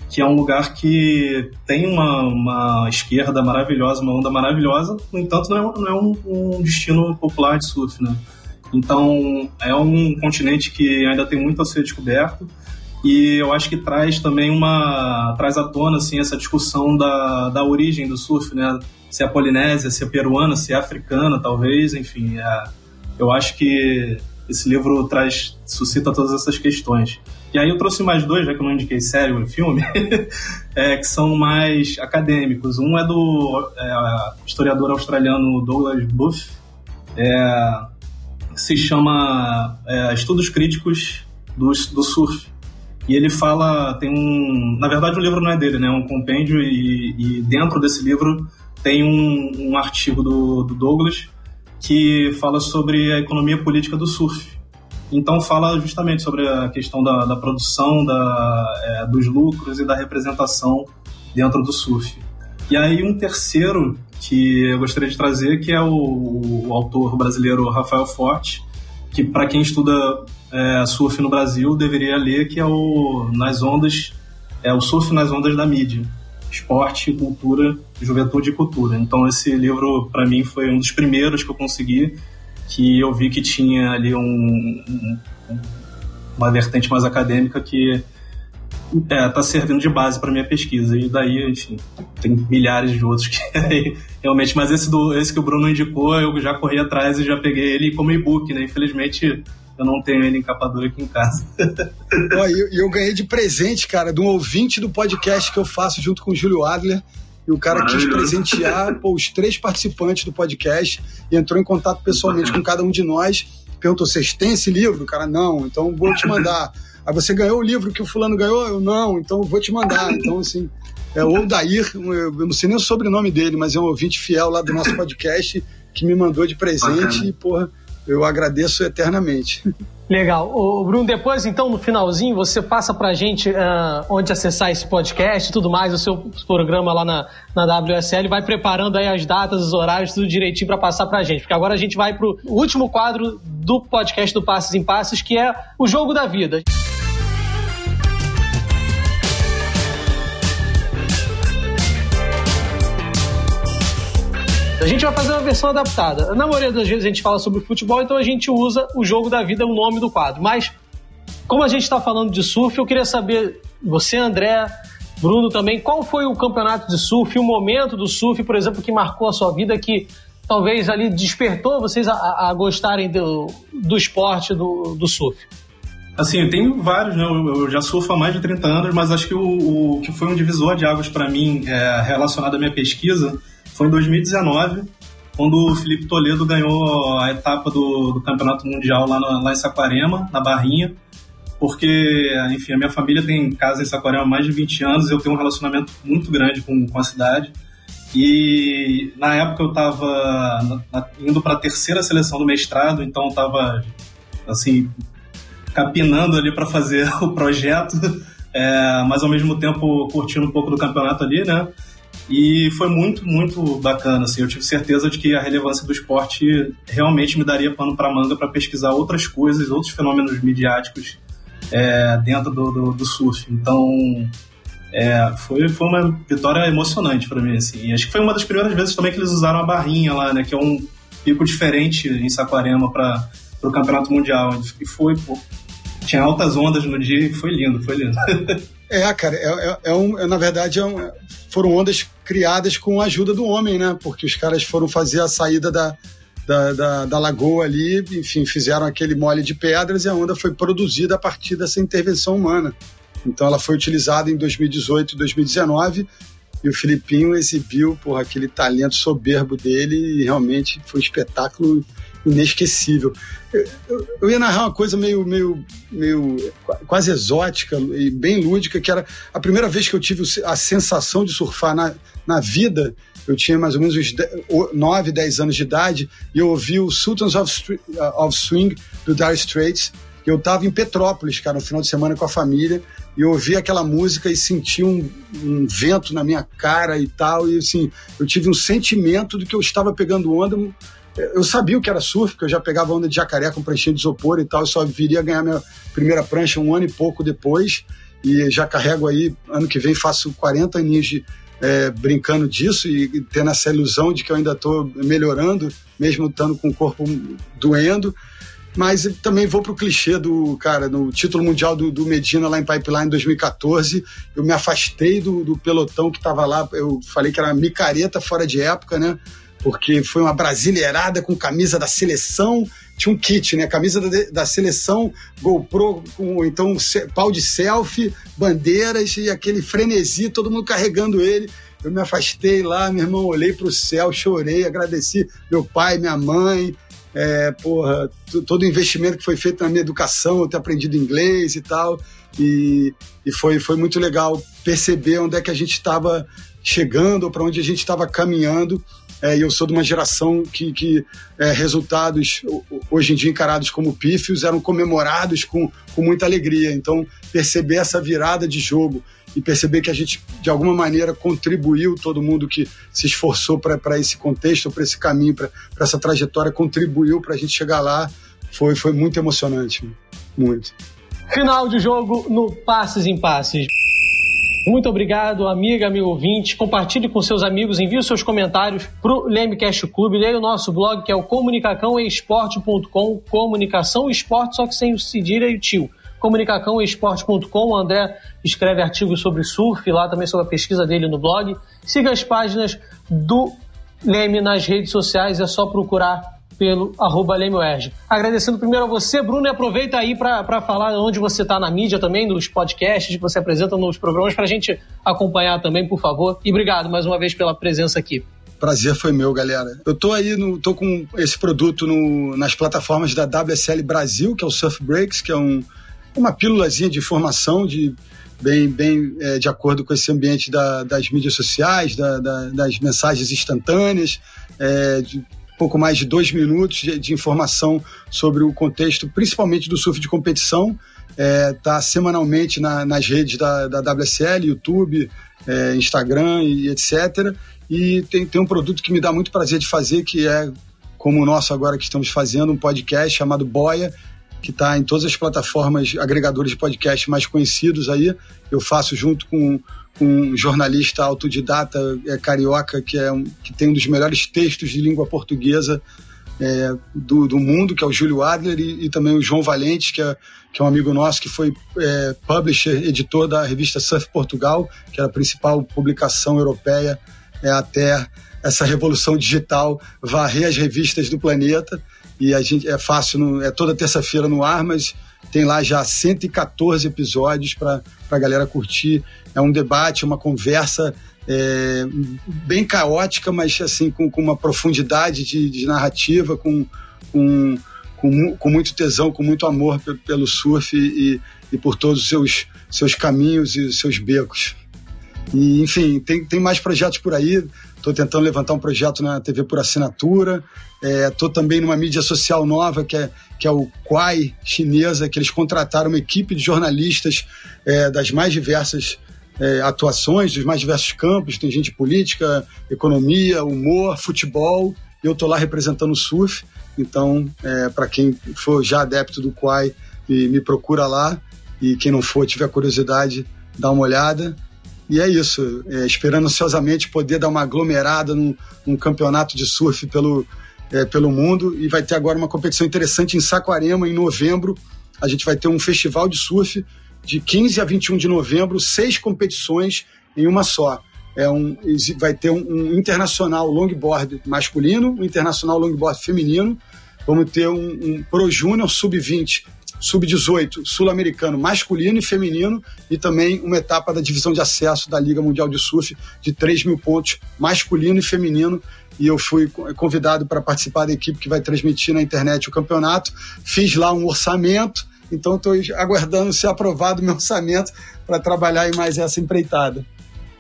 que é um lugar que tem uma, uma esquerda maravilhosa, uma onda maravilhosa. No entanto, não é, não é um, um destino popular de surf, né? Então, é um continente que ainda tem muito a ser descoberto e eu acho que traz também uma traz à tona assim essa discussão da, da origem do surf, né? Se é polinésia, se é peruana, se é africana, talvez, enfim, é, eu acho que esse livro traz suscita todas essas questões. E aí eu trouxe mais dois, já que eu não indiquei sério o filme, <laughs> é, que são mais acadêmicos. Um é do é, historiador australiano Douglas Buff, é, que se chama é, Estudos Críticos do, do Surf. E ele fala, tem um, na verdade o livro não é dele, né? É um compêndio e, e dentro desse livro tem um, um artigo do, do, Douglas que fala sobre a economia política do surf. Então fala justamente sobre a questão da, da produção, da, é, dos lucros e da representação dentro do surf. E aí um terceiro que eu gostaria de trazer que é o, o autor brasileiro Rafael Forte, que para quem estuda é, surf no Brasil deveria ler, que é o Nas Ondas, é o Surf nas Ondas da Mídia. Esporte, cultura, juventude e cultura. Então esse livro para mim foi um dos primeiros que eu consegui, que eu vi que tinha ali um, um, uma vertente mais acadêmica que é, tá servindo de base para minha pesquisa. E daí, enfim, tem milhares de outros que <laughs> realmente, mas esse do esse que o Bruno indicou, eu já corri atrás e já peguei ele como e-book, né? Infelizmente, eu não tenho ele em capa dura aqui em casa. <laughs>
E eu, eu, ganhei de presente, cara, de um ouvinte do podcast que eu faço junto com o Júlio Adler. e o cara quis presentear pô, os três participantes do podcast e entrou em contato pessoalmente com cada um de nós. Perguntou: vocês têm esse livro? O cara, não, então vou te mandar. Aí você ganhou o livro que o fulano ganhou? Eu não, então vou te mandar. Então, assim, é o Odair, eu não sei nem o sobrenome dele, mas é um ouvinte fiel lá do nosso podcast que me mandou de presente e, porra, eu agradeço eternamente.
Legal. O Bruno, depois, então, no finalzinho, você passa pra gente uh, onde acessar esse podcast e tudo mais, o seu programa lá na, na WSL, vai preparando aí as datas, os horários, tudo direitinho para passar pra gente. Porque agora a gente vai pro último quadro do podcast do Passes em Passes, que é o jogo da vida. A gente vai fazer uma versão adaptada. Na maioria das vezes a gente fala sobre futebol, então a gente usa o jogo da vida, o nome do quadro. Mas, como a gente está falando de surf, eu queria saber, você, André, Bruno também, qual foi o campeonato de surf, o momento do surf, por exemplo, que marcou a sua vida, que talvez ali despertou vocês a, a gostarem do, do esporte do, do surf?
Assim, eu tenho vários, né? Eu, já surfo há mais de 30 anos, mas acho que o, o que foi um divisor de águas para mim é, relacionado à minha pesquisa foi em 2019, quando o Felipe Toledo ganhou a etapa do, do Campeonato Mundial lá, no, lá em Saquarema, na Barrinha, porque, enfim, a minha família tem casa em Saquarema há mais de 20 anos eu tenho um relacionamento muito grande com, com a cidade. E na época eu estava indo para a terceira seleção do mestrado, então eu estava, assim, capinando ali para fazer <laughs> o projeto, é, mas ao mesmo tempo curtindo um pouco do campeonato ali, né? E foi muito, muito bacana. Assim, eu tive certeza de que a relevância do esporte realmente me daria pano para manga para pesquisar outras coisas, outros fenômenos midiáticos é, dentro do, do, do, surf. Então, é, foi, foi uma vitória emocionante para mim. Assim. Acho que foi uma das primeiras vezes também que eles usaram a barrinha lá, né, que é um pico diferente em Saquarema para o Campeonato Mundial. E foi, pô, tinha altas ondas no dia e foi lindo, foi lindo. <laughs>
É, cara, é, é, é um, é, na verdade é um, foram ondas criadas com a ajuda do homem, né? Porque os caras foram fazer a saída da, da, da, da, lagoa ali, enfim, fizeram aquele mole de pedras e a onda foi produzida a partir dessa intervenção humana. Então ela foi utilizada em 2018 e 2019 e o Filipinho exibiu por aquele talento soberbo dele e realmente foi um espetáculo inesquecível. Eu, eu, eu, ia narrar uma coisa meio, meio, meio quase exótica e bem lúdica, que era a primeira vez que eu tive a sensação de surfar na, na vida. Eu tinha mais ou menos uns 9, 10 anos de idade e eu ouvi o Sultans of, of Swing do Dire Straits. Eu estava em Petrópolis, cara, no final de semana com a família, e eu ouvi aquela música e senti um, um, vento na minha cara e tal, e assim, eu tive um sentimento de que eu estava pegando onda eu sabia o que era surf, porque eu já pegava onda de jacaré com pranchinha de isopor e tal, eu só viria ganhar minha primeira prancha um ano e pouco depois, e já carrego aí, ano que vem faço 40 aninhos de, é, brincando disso e, tendo essa ilusão de que eu ainda estou melhorando, mesmo estando com o corpo doendo, mas também vou pro clichê do, cara, no título mundial do, do Medina lá em Pipeline em 2014, eu me afastei do, do pelotão que estava lá, eu falei que era micareta fora de época, né, porque foi uma brasileirada com camisa da seleção, tinha um kit, né? Camisa da, da seleção, GoPro, com então pau de selfie, bandeiras e aquele frenesi, todo mundo carregando ele. Eu me afastei lá, meu irmão, olhei para o céu, chorei, agradeci meu pai, minha mãe, é, porra, todo o investimento que foi feito na minha educação, eu ter aprendido inglês e tal. E, e foi, foi muito legal perceber onde é que a gente estava chegando, para onde a gente estava caminhando é, e eu sou de uma geração que, que é, resultados hoje em dia encarados como pífios eram comemorados com, com muita alegria. Então, perceber essa virada de jogo e perceber que a gente, de alguma maneira, contribuiu, todo mundo que se esforçou para esse contexto, para esse caminho, para essa trajetória, contribuiu para a gente chegar lá, foi, foi muito emocionante. Muito.
Final de jogo no Passes em Passes. Muito obrigado, amiga, amigo ouvinte. Compartilhe com seus amigos, envie os seus comentários para o Lemecast Clube. Leia o nosso blog, que é o comunicacãoesporte.com. Comunicação esporte, só que sem o cedilha e o tio. comunicacãoesporte.com. O André escreve artigos sobre surf, lá também sobre a pesquisa dele no blog. Siga as páginas do Leme nas redes sociais, é só procurar pelo arroba Agradecendo primeiro a você, Bruno, e aproveita aí para falar onde você está na mídia também, nos podcasts que você apresenta nos programas, para a gente acompanhar também, por favor. E obrigado mais uma vez pela presença aqui.
Prazer foi meu, galera. Eu tô aí, no, tô com esse produto no, nas plataformas da WSL Brasil, que é o Surf Breaks, que é um, uma pílulazinha de informação de bem, bem é, de acordo com esse ambiente da, das mídias sociais, da, da, das mensagens instantâneas, é, de pouco mais de dois minutos de, de, informação sobre o contexto, principalmente do surf de competição. Está é, semanalmente na, nas redes da, da WSL, YouTube, é, Instagram e etc. E tem, tem um produto que me dá muito prazer de fazer, que é como o nosso agora que estamos fazendo, um podcast chamado Boia, que está em todas as plataformas agregadores de podcast mais conhecidos aí. Eu faço junto com um jornalista autodidata é, carioca que, é um, que tem um dos melhores textos de língua portuguesa é, do, do, mundo, que é o Júlio Adler, e, e, também o João Valente, que é, que é um amigo nosso que foi é, publisher, editor da revista Surf Portugal, que é a principal publicação europeia é, até essa revolução digital varrer as revistas do planeta. E a gente é fácil, é toda terça-feira no ar, mas tem lá já 114 episódios para a galera curtir. É um debate, uma conversa é, bem caótica, mas assim com, com uma profundidade de, de narrativa, com, com, com, com, muito tesão, com muito amor pelo surf e, e por todos os seus, seus caminhos e seus becos. E, enfim, tem, tem mais projetos por aí. Estou tentando levantar um projeto na TV por assinatura. Estou é, também numa mídia social nova, que é, que é o Quai chinesa, que eles contrataram uma equipe de jornalistas é, das mais diversas é, atuações, dos mais diversos campos. Tem gente política, economia, humor, futebol. Eu estou lá representando o surf. Então, é, para quem for já adepto do Quai, me procura lá. E quem não for, tiver curiosidade, dá uma olhada. E é isso, é, esperando ansiosamente poder dar uma aglomerada num, num campeonato de surf pelo, é, pelo mundo. E vai ter agora uma competição interessante em Saquarema, em novembro. A gente vai ter um festival de surf de 15 a 21 de novembro, seis competições em uma só. É um, vai ter um, um internacional longboard masculino, um internacional longboard feminino. Vamos ter um, um Pro Júnior Sub-20 sub-18 sul-americano masculino e feminino e também uma etapa da divisão de acesso da Liga Mundial de Surf de 3 mil pontos masculino e feminino e eu fui convidado para participar da equipe que vai transmitir na internet o campeonato. Fiz lá um orçamento, então estou aguardando ser aprovado o <laughs> meu orçamento para trabalhar em mais essa empreitada.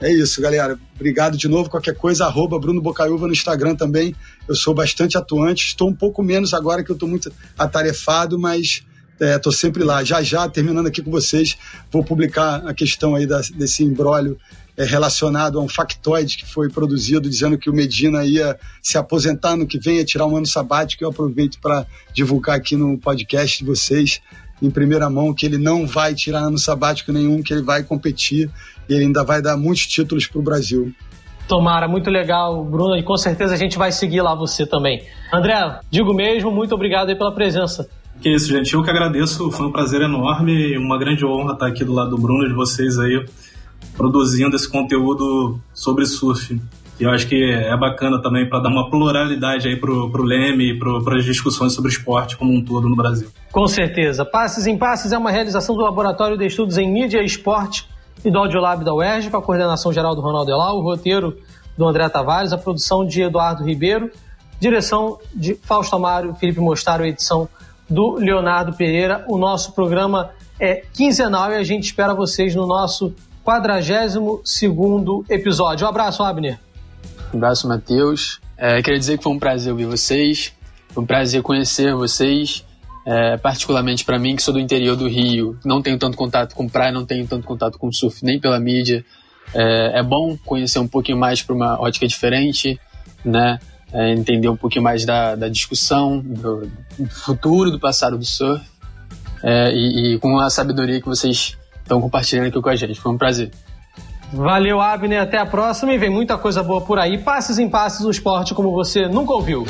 É isso, galera. Obrigado de novo. Qualquer coisa, arroba Bruno Bocaiúva no Instagram também. Eu sou bastante atuante. Estou um pouco menos agora que eu estou muito atarefado, mas Estou é, sempre lá. Já já, terminando aqui com vocês, vou publicar a questão aí da, desse embrólio é, relacionado a um factoide que foi produzido dizendo que o Medina ia se aposentar no que vem, ia tirar um ano sabático. Eu aproveito para divulgar aqui no podcast de vocês, em primeira mão, que ele não vai tirar ano sabático nenhum, que ele vai competir e ele ainda vai dar muitos títulos para o Brasil.
Tomara, muito legal, Bruno, e com certeza a gente vai seguir lá você também. André, digo mesmo, muito obrigado pela presença.
Que isso, gente. Eu que agradeço. Foi um prazer enorme e uma grande honra estar aqui do lado do Bruno de vocês aí, produzindo esse conteúdo sobre surf. E eu acho que é bacana também para dar uma pluralidade aí pro, pro Leme e para as discussões sobre esporte como um todo no Brasil.
Com certeza. Passes em Passes é uma realização do Laboratório de Estudos em Mídia e Esporte e do Audiolab da UERJ, com a coordenação geral do Ronaldo Elau, o roteiro do André Tavares, a produção de Eduardo Ribeiro, direção de Fausto Amaro, Felipe Mostaro, edição do Leonardo Pereira. O nosso programa é quinzenal e a gente espera vocês no nosso 42 episódio. Um abraço, Abner.
Um abraço, Matheus. É, queria dizer que foi um prazer ouvir vocês, foi um prazer conhecer vocês, é, particularmente para mim, que sou do interior do Rio, não tenho tanto contato com praia, não tenho tanto contato com surf, nem pela mídia. É, é bom conhecer um pouquinho mais para uma ótica diferente, né? É, entender um pouquinho mais da, da discussão, do, do, futuro, do passado do surf, é, e, e, com a sabedoria que vocês estão compartilhando aqui com a gente. Foi um prazer.
Valeu, Abner. Até a próxima e vem muita coisa boa por aí. Passes em passes, o esporte como você nunca ouviu.